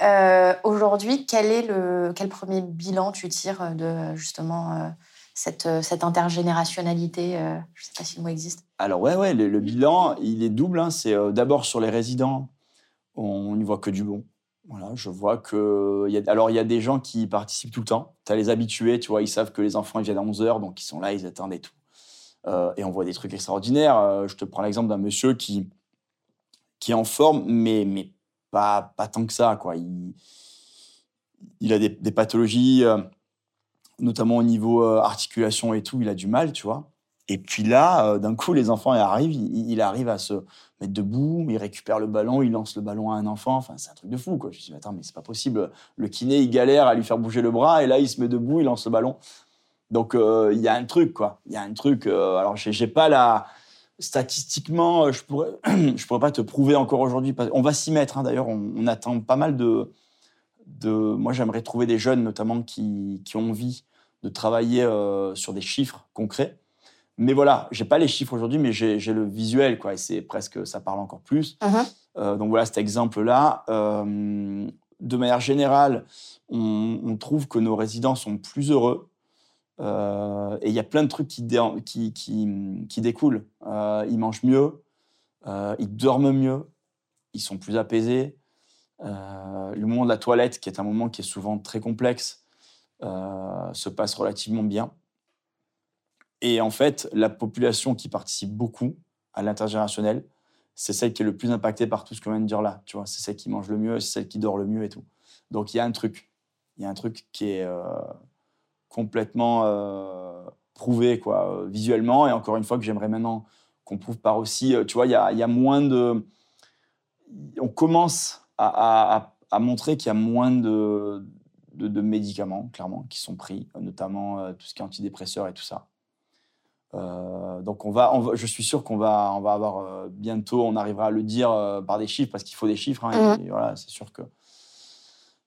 Euh, Aujourd'hui, quel est le quel premier bilan tu tires de justement euh, cette, euh, cette intergénérationnalité euh, Je ne sais pas si le mot existe. Alors ouais, ouais, le, le bilan, il est double. hein. C'est euh, d'abord sur les résidents, on n'y voit que du bon. Voilà, je vois que... a, alors, il y a des gens qui participent tout le temps. Tu as les habitués, tu vois, ils savent que les enfants ils viennent à 11h, donc ils sont là, ils attendent et tout. Euh, et on voit des trucs extraordinaires. Euh, je te prends l'exemple d'un monsieur qui, qui est en forme, mais, mais pas, pas tant que ça. Quoi. Il, il a des, pathologies, euh, notamment au niveau euh, articulation et tout, il a du mal, tu vois. Et puis là, euh, d'un coup, les enfants arrivent, il, il arrive à se mettre debout, il récupère le ballon, il lance le ballon à un enfant. Enfin, c'est un truc de fou, quoi. Je me dis, mais attends, mais c'est pas possible. Le kiné, il galère à lui faire bouger le bras, et là, il se met debout, il lance le ballon. Donc, euh, il y a un truc, quoi. Il y a un truc. euh, alors, j'ai pas la. Statistiquement, euh, je pourrais, je pourrais pas te prouver encore aujourd'hui. On va s'y mettre, hein, d'ailleurs. On, attend pas mal de. de moi, j'aimerais trouver des jeunes, notamment, qui, ont envie de travailler sur des chiffres concrets. Mais voilà, j'ai pas les chiffres aujourd'hui, mais j'ai le visuel, quoi. Et c'est presque, ça parle encore plus. Euh, donc voilà cet exemple-là. Euh, de manière générale, on, on trouve que nos résidents sont plus heureux. Euh, et il y a plein de trucs qui, dé- qui, qui, qui découlent. Ils mangent mieux, ils dorment mieux, ils sont plus apaisés. Le moment de la toilette, qui est un moment qui est souvent très complexe, se passe relativement bien. Et en fait, la population qui participe beaucoup à l'intergénérationnel, c'est celle qui est le plus impactée par tout ce qu'on vient de dire là. Tu vois, c'est celle qui mange le mieux, c'est celle qui dort le mieux et tout. Donc il y a un truc, il y a un truc qui est euh, complètement euh, prouvé quoi, euh, visuellement. Et encore une fois que j'aimerais maintenant qu'on prouve par aussi. tu vois, il y a, il y a moins de, on commence à, montrer qu'il y a moins de, médicaments clairement qui sont pris, notamment tout ce qui est antidépresseurs et tout ça. Euh, donc on va, on va- je suis sûr qu'on va, on va avoir euh, bientôt, on arrivera à le dire euh, par des chiffres parce qu'il faut des chiffres. hein, et- et voilà, c'est sûr que.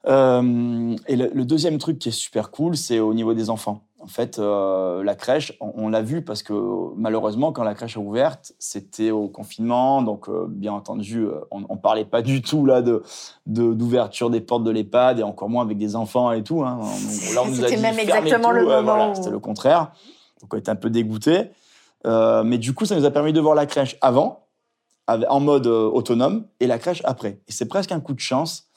Et le, le deuxième truc qui est super cool, c'est au niveau des enfants. En fait, la crèche, on, on l'a vu parce que malheureusement, quand la crèche a ouverte, c'était au confinement, donc bien entendu, on, on parlait pas du tout là de de- d'ouverture des portes de l'EHPAD et encore moins avec des enfants et tout. Hein. On- là, on nous a C'était dit, même exactement tout, le moment voilà, où- C'était le contraire. Donc on était un peu dégoûtés. Euh, mais du coup, ça nous a permis de voir la crèche avant, en mode euh, autonome, et la crèche après. Et c'est presque un coup de chance.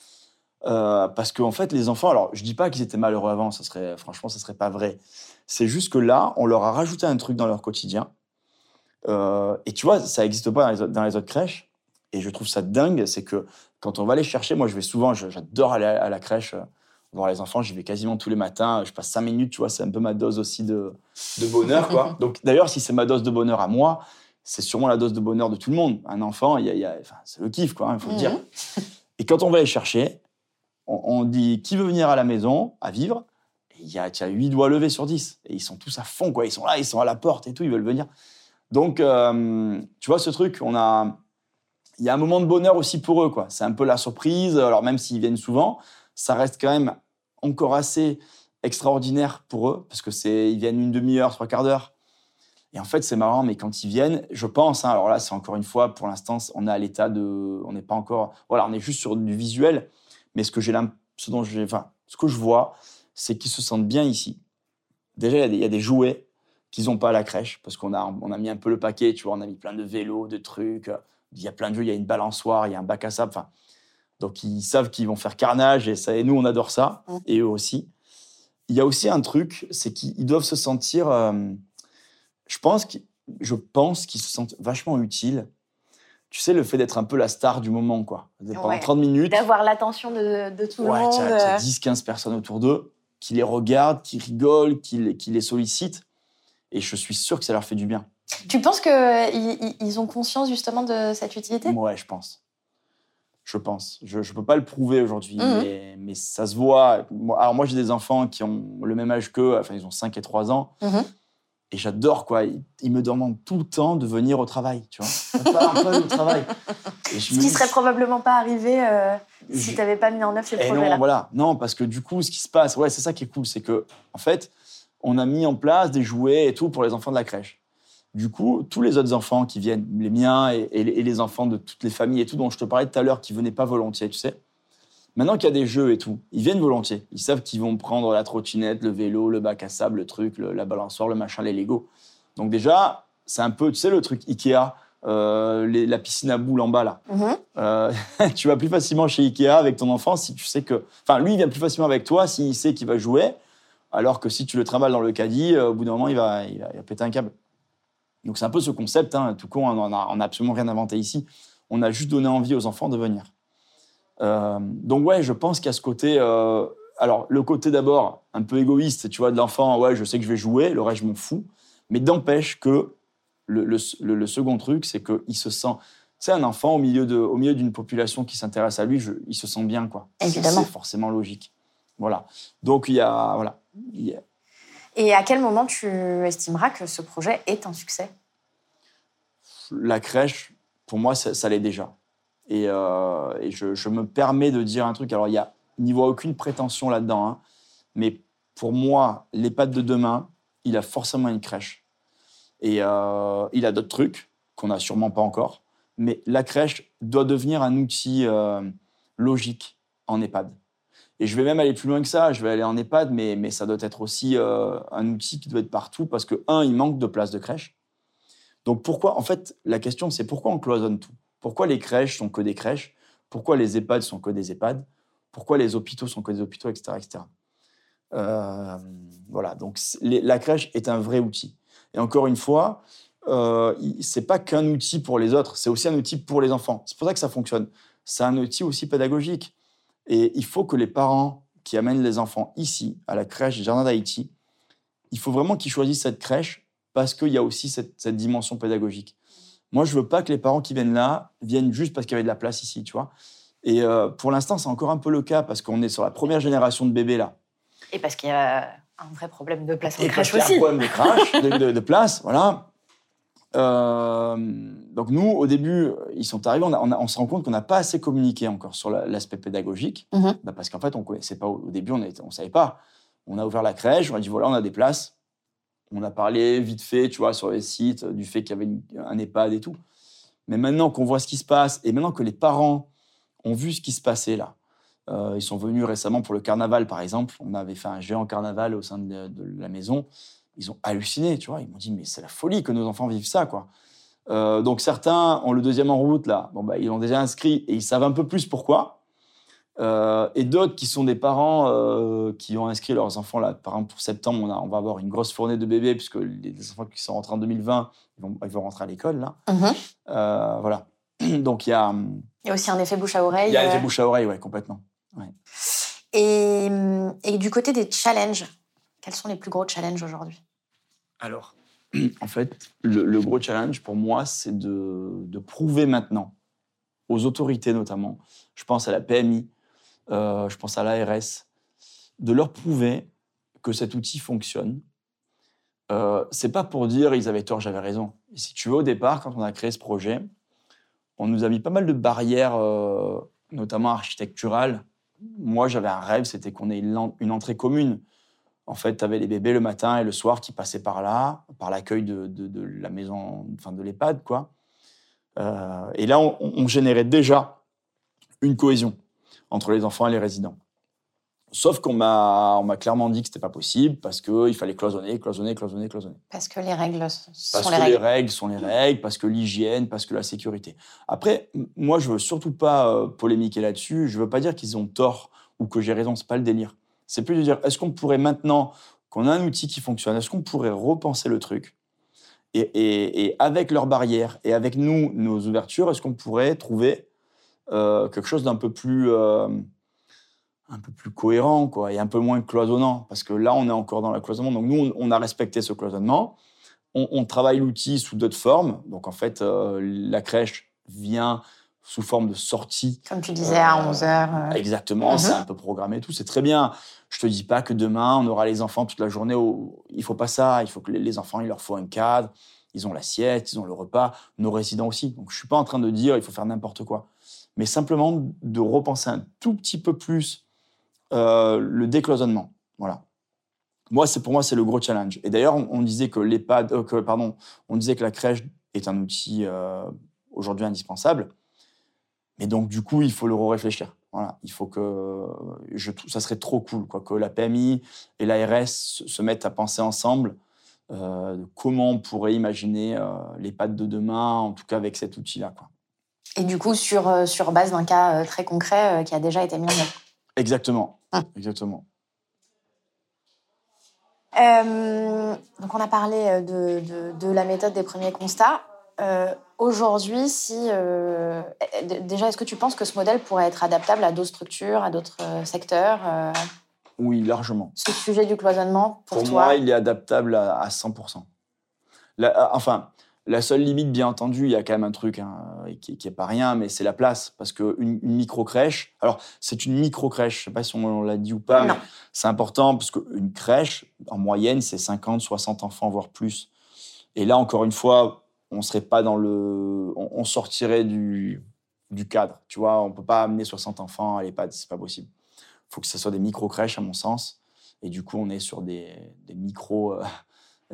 euh, parce qu'en fait, les enfants, alors je dis pas qu'ils étaient malheureux avant, ça serait, franchement, ça serait pas vrai. C'est juste que là, on leur a rajouté un truc dans leur quotidien. Et tu vois, ça n'existe pas dans les, dans les autres crèches. Et je trouve ça dingue, c'est que quand on va les chercher, moi je vais souvent, j'adore aller à la crèche, voir les enfants, j'y vais quasiment tous les matins, je passe cinq minutes, tu vois, c'est un peu ma dose aussi de, de bonheur, quoi. Donc d'ailleurs, si c'est ma dose de bonheur à moi, c'est sûrement la dose de bonheur de tout le monde. Un enfant, y a, y a- enfin, c'est le kiff, quoi, il faut le dire. Et quand on va les chercher, on, on dit qui veut venir à la maison à vivre? Et Il y a, tu as 8 doigts levés sur 10. Et ils sont tous à fond, quoi. Ils sont là, ils sont à la porte et tout, ils veulent venir. Donc, euh, tu vois, ce truc, on a. Il y a un moment de bonheur aussi pour eux, quoi. C'est un peu la surprise. Alors, même s'ils viennent souvent, ça reste quand même encore assez extraordinaire pour eux, parce que c'est, ils viennent une demi-heure, trois quarts d'heure. Et en fait, c'est marrant, mais quand ils viennent, je pense, hein, alors là, c'est encore une fois, pour l'instant, on est à l'état de. On n'est pas encore. Voilà, on est juste sur du visuel. Mais ce que j'ai ce dont enfin, ce que je vois, c'est qu'ils se sentent bien ici. Déjà, il y y, a des jouets qu'ils n'ont pas à la crèche, parce qu'on a, on a mis un peu le paquet, tu vois, on a mis plein de vélos, de trucs. Il y a plein de jeux, il y a une balançoire, il y a un bac à sable. Enfin, donc, ils savent qu'ils vont faire carnage, et, ça, et nous, on adore ça, et eux aussi. Il y a aussi un truc, c'est qu'ils doivent se sentir. euh, je pense qu'ils je pense qu'ils se sentent vachement utiles. Tu sais, le fait d'être un peu la star du moment, quoi. Pendant Ouais. 30 minutes. D'avoir l'attention de, de tout Ouais, le monde. t'as- t'as euh, 10-15 personnes autour d'eux qui les regardent, qui rigolent, qui les, qui les sollicitent. Et je suis sûr que ça leur fait du bien. Tu penses qu'ils ils ont conscience justement de cette utilité? Ouais, je pense. Je pense. Je ne peux pas le prouver aujourd'hui, Mhm. mais, mais ça se voit. Alors, moi, j'ai des enfants qui ont le même âge qu'eux, enfin, ils ont 5 et 3 ans. Mhm. Et j'adore, quoi. Ils, ils me demandent tout le temps de venir au travail, tu vois. On aller au travail. Et je Ce me qui serait probablement pas arrivé euh, si je- tu n'avais pas mis en œuvre ces Et projets-là. non, voilà. Non, parce que du coup, ce qui se passe, ouais, c'est ça qui est cool, c'est que, en fait, on a mis en place des jouets et tout pour les enfants de la crèche. Du coup, tous les autres enfants qui viennent, les miens et, et les- enfants de toutes les familles et tout, dont je te parlais tout à l'heure, qui venaient pas volontiers, tu sais, Maintenant qu'il y a des jeux et tout, ils viennent volontiers. Ils savent qu'ils vont prendre la trottinette, le vélo, le bac à sable, le truc, le- la balançoire, le machin, les Lego. Donc déjà, c'est un peu, tu sais, le truc Ikea, euh, les- la piscine à boules en bas là. Mhm. Euh, tu vas plus facilement chez Ikea avec ton enfant si tu sais que. Enfin, lui, il vient plus facilement avec toi s'il sait qu'il va jouer, alors que si tu le trimbales dans le caddie, euh, au bout d'un moment, il va, il, va, il va péter un câble. Donc, c'est un peu ce concept, hein, tout con, on n'a on a absolument rien inventé ici. On a juste donné envie aux enfants de venir. Euh, donc, ouais, je pense a ce côté. euh, alors, le côté d'abord un peu égoïste, tu vois, de l'enfant, ouais, je sais que je vais jouer, le reste, je m'en fous. Mais d'empêche que le, le- le- le second truc, c'est qu'il se sent. Sais, un enfant au milieu de- au milieu d'une population qui s'intéresse à lui, je- il se sent bien, quoi. Évidemment. C'est forcément logique. Voilà. Donc, il y a. Voilà. Il y a- Et à quel moment tu estimeras que ce projet est un succès? La crèche, pour moi, ça, ça l'est déjà. Et, euh, je, me permets de dire un truc. Alors, il y a, n'y voit aucune prétention là-dedans. hein. mais pour moi, l'EHPAD de demain, il a forcément une crèche. Et euh, il a d'autres trucs qu'on n'a sûrement pas encore. Mais la crèche doit devenir un outil euh, logique en EHPAD. Et je vais même aller plus loin que ça. Je vais aller en EHPAD, mais, mais ça doit être aussi euh, un outil qui doit être partout parce que, un, il manque de places de crèche. Donc pourquoi, en fait, la question c'est pourquoi on cloisonne tout? Pourquoi les crèches sont que des crèches? Pourquoi les EHPAD sont que des EHPAD? Pourquoi les hôpitaux sont que des hôpitaux, etc. etc. Euh, voilà, donc la crèche est un vrai outil. Et encore une fois, euh, c'est pas qu'un outil pour les autres, c'est aussi un outil pour les enfants. C'est pour ça que ça fonctionne. C'est un outil aussi pédagogique. Et il faut que les parents qui amènent les enfants ici, à la crèche Jardin d'Haïti, il faut vraiment qu'ils choisissent cette crèche parce qu'il y a aussi cette, cette dimension pédagogique. Moi, je veux pas que les parents qui viennent là viennent juste parce qu'il y avait de la place ici, tu vois. Et euh, pour l'instant, c'est encore un peu le cas parce qu'on est sur la première génération de bébés là. Et parce qu'il y a un vrai problème de place en Et crèche aussi. un problème de, crèche, de, de- de place, voilà. Euh, donc nous, au début, ils sont arrivés, on, a- on a- on se rend compte qu'on n'a pas assez communiqué encore sur la- l'aspect pédagogique, Mhm. Bah, parce qu'en fait, on connaissait pas au, début, on ne on savait pas. On a ouvert la crèche, on a dit voilà, on a des places. On a parlé vite fait, tu vois, sur les sites, du fait qu'il y avait une- un EHPAD et tout. Mais maintenant qu'on voit ce qui se passe, et maintenant que les parents ont vu ce qui se passait là, euh, ils sont venus récemment pour le carnaval, par exemple. On avait fait un géant carnaval au sein de, de la maison. Ils ont halluciné, tu vois. Ils m'ont dit, mais c'est la folie que nos enfants vivent ça, quoi. Euh, donc certains ont le deuxième en route, là. Bon, bah, ils l'ont déjà inscrit et ils savent un peu plus pourquoi. Euh, et d'autres qui sont des parents euh, qui ont inscrit leurs enfants, là. Par exemple, pour septembre, on, a- on va avoir une grosse fournée de bébés, puisque les, les enfants qui sont rentrés en 2020, ils vont, ils vont rentrer à l'école, là. Mhm. Euh, voilà. Donc il y a, hum, Il y a aussi un effet bouche à oreille. il y a euh, les bouche à oreille, ouais, complètement. Et, et du côté des challenges, quels sont les plus gros challenges aujourd'hui? Alors, en fait, le, gros challenge pour moi, c'est de, prouver maintenant aux autorités notamment, je pense à la PMI, euh, je pense à l'ARS, de leur prouver que cet outil fonctionne. Euh, c'est pas pour dire ils avaient tort, j'avais raison. Et si tu veux, au départ, quand on a créé ce projet, on nous a mis pas mal de barrières, euh, notamment architecturales. Moi, j'avais un rêve, c'était qu'on ait une entrée commune. En fait, tu avais les bébés le matin et le soir qui passaient par là, par l'accueil de, de- de la maison, enfin de l'EHPAD, quoi. Euh, et là, on, on générait déjà une cohésion entre les enfants et les résidents. Sauf qu'on m'a on m'a clairement dit que c'était pas possible parce qu'il fallait cloisonner, cloisonner, cloisonner, cloisonner. Parce que les règles sont Parce les que règles. les règles sont les règles, parce que l'hygiène, parce que la sécurité. Après, moi, je veux surtout pas euh, polémiquer là-dessus. Je veux pas dire qu'ils ont tort ou que j'ai raison. C'est pas le délire. C'est plus de dire, est-ce qu'on pourrait maintenant qu'on a un outil qui fonctionne, est-ce qu'on pourrait repenser le truc et, avec leurs barrières et avec nous, nos ouvertures, est-ce qu'on pourrait trouver euh, quelque chose d'un peu plus euh, un peu plus cohérent quoi, et un peu moins cloisonnant? Parce que là, on est encore dans le cloisonnement. Donc nous, on- a respecté ce cloisonnement on, on travaille l'outil sous d'autres formes. Donc, en fait, euh, la crèche vient sous forme de sortie. Comme tu disais, à Euh, 11h. Exactement, Mhm. c'est un peu programmé et tout. C'est très bien. Je te dis pas que demain, on aura les enfants toute la journée. Au... Il faut pas ça. Il faut que les- les enfants, il leur faut un cadre. Ils ont l'assiette, ils ont le repas. Nos résidents aussi. Donc, je suis pas en train de dire il faut faire n'importe quoi. Mais simplement de repenser un tout petit peu plus euh, le décloisonnement. Voilà. Moi, c'est pour moi, c'est le gros challenge. Et d'ailleurs, on, on disait que l'EHPAD, euh, que, pardon, on disait que la crèche est un outil euh, aujourd'hui indispensable. Mais donc, du coup, il faut le réfléchir. Voilà, il faut que je, ça serait trop cool quoi, que la PMI et l'ARS se mettent à penser ensemble euh, de comment on pourrait imaginer euh, les pattes de demain, en tout cas avec cet outil-là. Quoi. Et du coup, sur, euh, sur base d'un cas très concret qui a déjà été mis en œuvre. Exactement. Ah. Exactement. donc, on a parlé de, de, de, la méthode des premiers constats. Aujourd'hui, si déjà, est-ce que tu penses que ce modèle pourrait être adaptable à d'autres structures, à d'autres secteurs oui, largement. Ce sujet du cloisonnement, pour, pour toi? moi, il est adaptable à, 100%. Euh, enfin, la seule limite, bien entendu, il y a quand même un truc hein, qui n'est pas rien, mais c'est la place. Parce qu'une une micro-crèche, alors c'est une micro-crèche, je ne sais pas si on l'a dit ou pas, mais c'est important parce qu'une crèche, en moyenne, c'est 50, 60 enfants, voire plus. Et là, encore une fois, on serait pas dans le. On, sortirait du, du cadre. Tu vois, on ne peut pas amener 60 enfants à l'EHPAD, c'est pas possible faut que ce soit des micro-crèches, à mon sens. Et du coup, on est sur des, des micro, euh,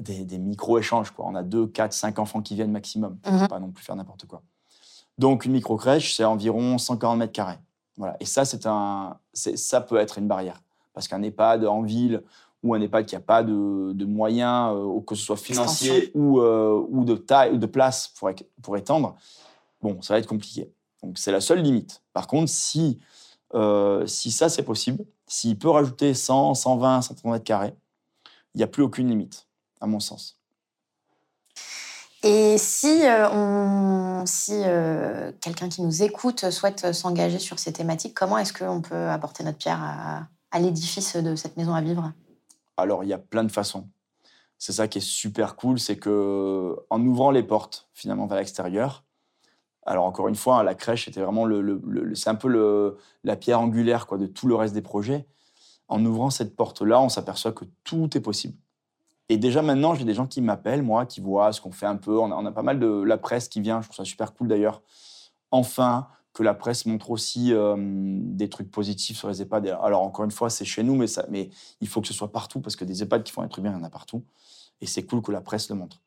des, micro-échanges. Quoi. On a 2, 4, 5 enfants qui viennent maximum. On ne peut pas non plus faire n'importe quoi. Donc, une micro-crèche, c'est environ 140 mètres carrés. Voilà. Et ça, c'est un, ça peut être une barrière. Parce qu'un EHPAD en ville ou un EHPAD qui n'a pas de, de moyens, euh, que ce soit financier ou, euh, ou de taille ou de place pour, pour étendre, bon, ça va être compliqué. Donc, c'est la seule limite. Par contre, si euh, si ça, c'est possible, s'il peut rajouter 100, 120, 130 mètres carrés, il n'y a plus aucune limite, à mon sens. Et si, euh, on, si euh, quelqu'un qui nous écoute souhaite s'engager sur ces thématiques, comment est-ce qu'on peut apporter notre pierre à, à l'édifice de cette maison à vivre? Alors, il y a plein de façons. C'est ça qui est super cool, c'est que en ouvrant les portes finalement vers l'extérieur, alors encore une fois, la crèche était vraiment le, c'est un peu la pierre angulaire quoi de tout le reste des projets. En ouvrant cette porte-là, on s'aperçoit que tout est possible. Et déjà maintenant, j'ai des gens qui m'appellent, moi, qui voient ce qu'on fait un peu. On a, pas mal de la presse qui vient. Je trouve ça super cool d'ailleurs. Enfin, que la presse montre aussi euh, des trucs positifs sur les EHPAD. Alors encore une fois, c'est chez nous, mais, ça, mais il faut que ce soit partout parce que des EHPAD qui font un truc bien, il y en a partout. Et c'est cool que la presse le montre.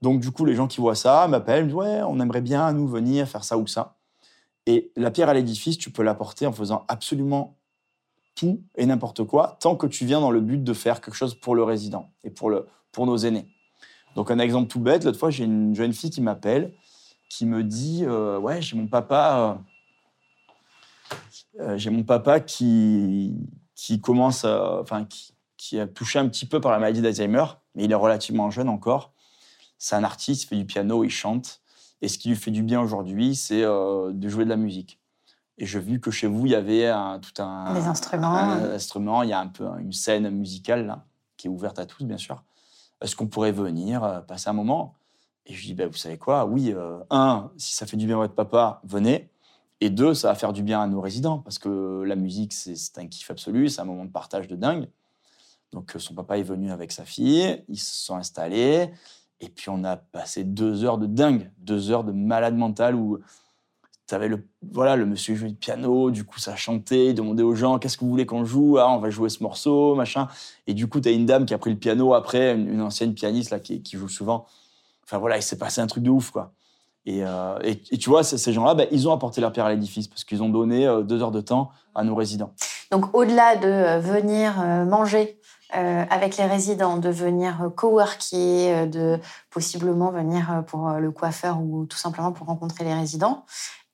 Donc, du coup, les gens qui voient ça m'appellent, disent Ouais, on aimerait bien, nous, venir faire ça ou ça. Et la pierre à l'édifice, tu peux l'apporter en faisant absolument tout et n'importe quoi, tant que tu viens dans le but de faire quelque chose pour le résident et pour, le, pour nos aînés. Donc, un exemple tout bête, l'autre fois, j'ai une jeune fille qui m'appelle, qui me dit euh, Ouais, j'ai mon papa. Euh, euh, j'ai mon papa qui, qui commence, enfin, qui, qui a touché un petit peu par la maladie d'Alzheimer, mais il est relativement jeune encore. C'est un artiste, il fait du piano, il chante. Et ce qui lui fait du bien aujourd'hui, c'est euh, de jouer de la musique. Et je vu que chez vous, il y avait un, tout un. Des instruments. instrument. Il y a un peu une scène musicale, là, qui est ouverte à tous, bien sûr. Est-ce qu'on pourrait venir passer un moment? Et je lui dis, bah, vous savez quoi? Oui, euh, un, si ça fait du bien à votre papa, venez. Et deux, ça va faire du bien à nos résidents, parce que la musique, c'est un kiff absolu, c'est un moment de partage de dingue. Donc, son papa est venu avec sa fille, ils se sont installés. Et puis on a passé deux heures de dingue, deux heures de malade mental où tu avais le, voilà, le monsieur jouait du piano, du coup ça chantait, il demandait aux gens qu'est-ce que vous voulez qu'on joue, ah, on va jouer ce morceau, machin. Et du coup, tu as une dame qui a pris le piano après, une, ancienne pianiste là, qui, joue souvent. Enfin voilà, il s'est passé un truc de ouf quoi. Et, euh, et, tu vois, ces gens-là, bah, ils ont apporté leur pierre à l'édifice parce qu'ils ont donné euh, deux heures de temps à nos résidents. Donc au-delà de euh, venir manger euh, avec les résidents, de venir coworker, de possiblement venir pour le coiffeur ou tout simplement pour rencontrer les résidents.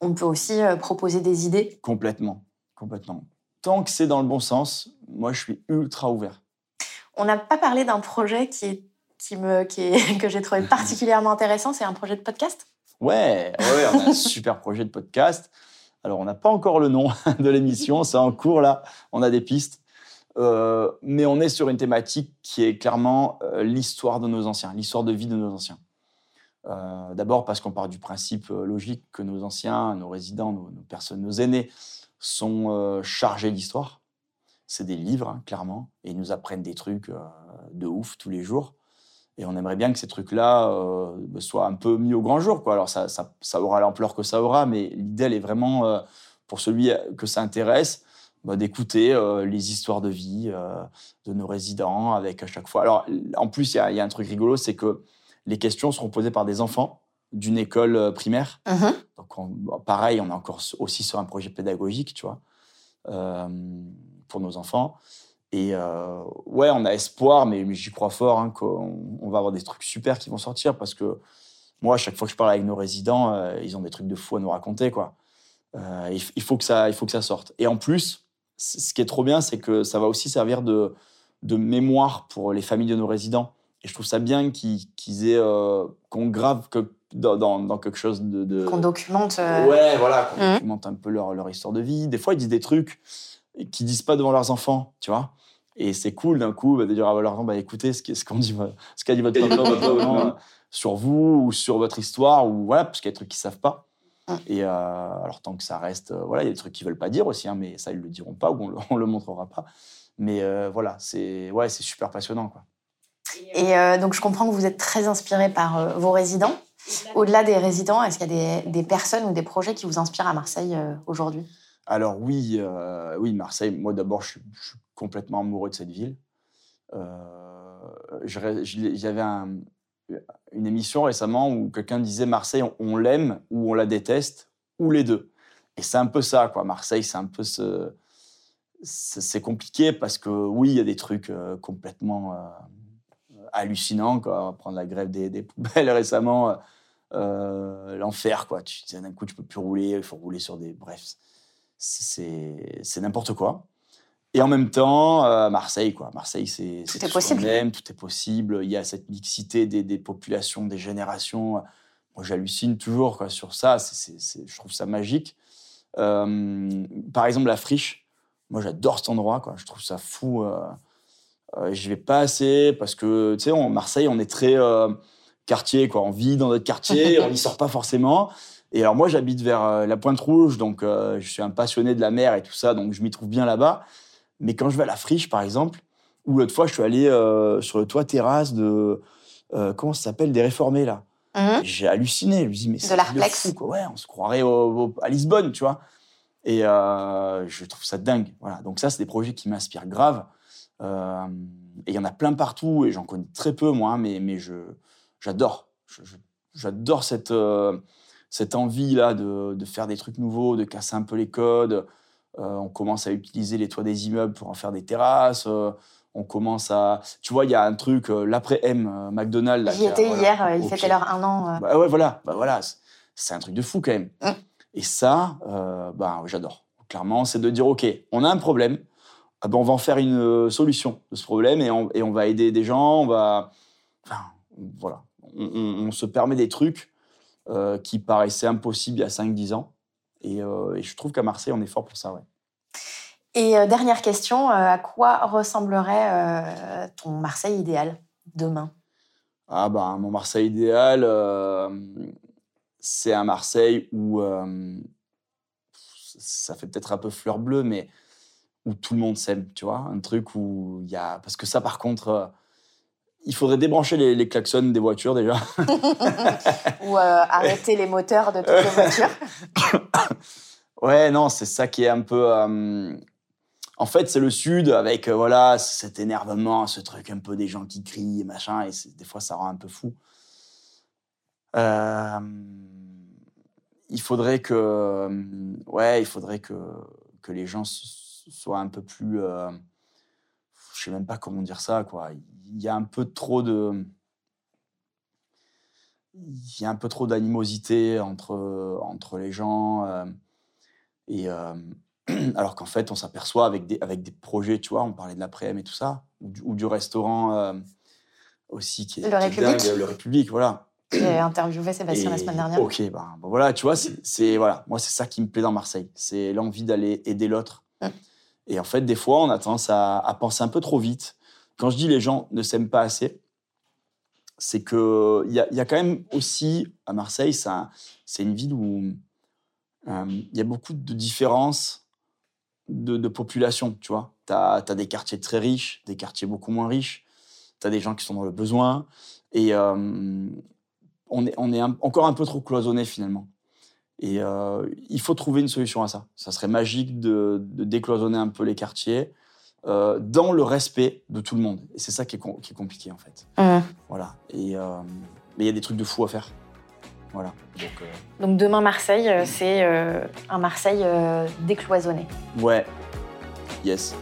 On peut aussi proposer des idées. Complètement, complètement. Tant que c'est dans le bon sens, moi je suis ultra ouvert. On n'a pas parlé d'un projet qui qui qui que j'ai trouvé particulièrement intéressant, c'est un projet de podcast. Ouais, ouais, un super projet de podcast. Alors, on n'a pas encore le nom de l'émission, c'est en cours là, on a des pistes. Euh, mais on est sur une thématique qui est clairement euh, l'histoire de nos anciens, l'histoire de vie de nos anciens. Euh, d'abord parce qu'on part du principe logique que nos anciens, nos résidents, nos, personnes, nos aînés sont chargés d'histoire. C'est des livres, hein, clairement, et ils nous apprennent des trucs de ouf tous les jours. Et on aimerait bien que ces trucs-là soient un peu mis au grand jour. Quoi. Alors ça, ça, ça aura l'ampleur que ça aura, mais l'idée, elle est vraiment, pour celui que ça intéresse, bah, d'écouter euh, les histoires de vie euh, de nos résidents avec à chaque fois. Alors, en plus, il y, a un truc rigolo, c'est que les questions seront posées par des enfants d'une école euh, primaire. Uh-huh. Donc, pareil, on est encore aussi sur un projet pédagogique, tu vois. euh, pour nos enfants. Et euh, ouais, on a espoir, mais, mais j'y crois fort hein, qu'on on va avoir des trucs super qui vont sortir parce que moi, à chaque fois que je parle avec nos résidents, euh, ils ont des trucs de fou à nous raconter, quoi. Euh, il, faut que ça, il faut que ça sorte. Et en plus, ce qui est trop bien, c'est que ça va aussi servir de, de mémoire pour les familles de nos résidents. Et je trouve ça bien qu'ils aient, qu'on grave que dans, dans, dans quelque chose de. de- Qu'on documente. Ouais, voilà, qu'on Mhm. documente un peu leur, leur histoire de vie. Des fois, ils disent des trucs qu'ils disent pas devant leurs enfants, tu vois. Et c'est cool d'un coup bah, de dire à leurs enfants, bah, écoutez ce qu'a dit, ce votre papa, votre maman euh, sur vous ou sur votre histoire, ou voilà, parce qu'il y a des trucs qu'ils savent pas. Mhm. Et euh, alors, tant que ça reste, euh, voilà, il y a des trucs qu'ils veulent pas dire aussi, hein, mais ça, ils le diront pas ou on le, on le montrera pas. Mais euh, voilà, c'est ouais, c'est super passionnant, quoi. Et euh, donc, je comprends que vous êtes très inspiré par euh, vos résidents. Au-delà des résidents, est-ce qu'il y a des, des personnes ou des projets qui vous inspirent à Marseille euh, aujourd'hui? Alors oui, euh, oui, Marseille. Moi d'abord, je, suis- complètement amoureux de cette ville. Euh, J'avais un- une émission récemment où quelqu'un disait Marseille, on, l'aime ou on la déteste ou les deux. Et c'est un peu ça, quoi. Marseille, c'est un peu ce, c'est compliqué parce que oui, il y a des trucs euh, complètement hallucinants, quoi. On prendre la grève des, poubelles récemment. l'enfer, quoi. Tu, d'un coup, tu peux plus rouler, il faut rouler sur des. Bref, c'est n'importe quoi. Et en même temps, euh, Marseille, quoi. Marseille, c'est Tout est ce possible. aime, tout est possible. Il y a cette mixité des, des populations, des générations. Moi, j'hallucine toujours quoi, sur ça. C'est- c'est- c'est- je trouve ça magique. Euh, par exemple, la friche. Moi, j'adore cet endroit. Quoi. Je trouve ça fou. Euh, euh, je vais pas assez parce que, tu sais, en Marseille, on est très quartier. Quoi. On vit dans notre quartier, on n'y sort pas forcément. Et alors, moi, j'habite vers euh, la Pointe Rouge, donc euh, je suis un passionné de la mer et tout ça, donc je m'y trouve bien là-bas. Mais quand je vais à la friche, par exemple, ou l'autre fois, je suis allé euh, sur le toit terrasse de. euh, comment ça s'appelle Des réformés, là. Mhm. J'ai halluciné. Je me dis, mais c'est fou, quoi. Ouais, on se croirait au- au- à Lisbonne, tu vois. Et je trouve ça dingue. Voilà. Donc, ça, c'est des projets qui m'inspirent grave. Et il y en a plein partout, et j'en connais très peu, moi, mais, mais je, j'adore. J'adore cette, cette envie-là de, de faire des trucs nouveaux, de casser un peu les codes. Euh, on commence à utiliser les toits des immeubles pour en faire des terrasses. Euh, on commence à. Tu vois, il y a un truc, euh, l'après-M, McDonald's. J'y étais voilà. hier, ils Ok. fêtaient leur un an. Bah ouais, voilà, bah voilà, c'est- un truc de fou quand même. Mm. Et ça, bah, j'adore. Clairement, c'est de dire, OK, on a un problème, ah ben, on va en faire une solution de ce problème et on, et on va aider des gens, on va... Enfin, voilà. On, on- on se permet des trucs euh, qui paraissaient impossibles il y a 5-10 ans. Et, euh, et je trouve qu'à Marseille, on est fort pour ça, ouais. Et euh, dernière question, à quoi ressemblerait ton Marseille idéal demain? Ah bah, mon Marseille idéal, c'est un Marseille où ça fait peut-être un peu fleur bleue, mais où tout le monde s'aime, tu vois, un truc où il y a parce que ça par contre, il faudrait débrancher les, les klaxons des voitures déjà. Ou euh, arrêter les moteurs de toutes les voitures Ouais, non, c'est ça qui est un peu. euh, En fait, c'est le Sud avec euh, voilà cet énervement, ce truc un peu des gens qui crient et machin, et des fois ça rend un peu fou. Il faudrait que, ouais, il faudrait que que les gens soient un peu plus. Je sais même pas comment dire ça, quoi. Il y a un peu trop de. Il y a un peu trop d'animosité entre entre les gens. euh, et euh, alors qu'en fait, on s'aperçoit avec des, avec des projets, tu vois, on parlait de l'après-midi et tout ça, ou du, ou du restaurant euh, aussi qui est, Le qui République. dingue, le République, voilà. J'ai interviewé Sébastien la Et- semaine dernière. Ok, ben, ben voilà, tu vois, c'est c'est- voilà, moi c'est ça qui me plaît dans Marseille, c'est l'envie d'aller aider l'autre. Mm. Et en fait, des fois, on a tendance à, penser un peu trop vite. Quand je dis les gens ne s'aiment pas assez, c'est que il y, a- quand même aussi à Marseille, c'est un- c'est une ville où euh, il y a beaucoup de différences de, population, tu vois. Tu as, des quartiers très riches, des quartiers beaucoup moins riches, tu as des gens qui sont dans le besoin, et euh, on est, encore un peu trop cloisonné finalement. Et euh, il faut trouver une solution à ça. Ça serait magique de, de décloisonner un peu les quartiers euh, dans le respect de tout le monde. Et c'est ça qui est, com- qui est compliqué en fait. Voilà. Et, euh, mais il y a des trucs de fou à faire. Voilà. Donc, euh, Donc demain Marseille, euh, c'est euh, un Marseille euh, décloisonné. ouais, Yes.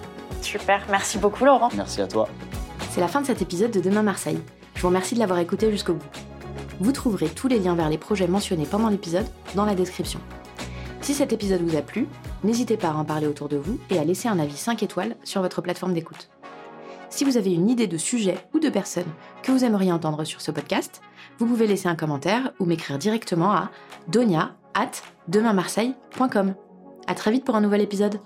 Super, merci beaucoup Laurent. Merci à toi. C'est la fin de cet épisode de Demain Marseille. Je vous remercie de l'avoir écouté jusqu'au bout. Vous trouverez tous les liens vers les projets mentionnés pendant l'épisode dans la description. Si cet épisode vous a plu, n'hésitez pas à en parler autour de vous et à laisser un avis 5 étoiles sur votre plateforme d'écoute. Si vous avez une idée de sujet ou de personne que vous aimeriez entendre sur ce podcast, vous pouvez laisser un commentaire ou m'écrire directement à donia at demainmarseille.com. À très vite pour un nouvel épisode.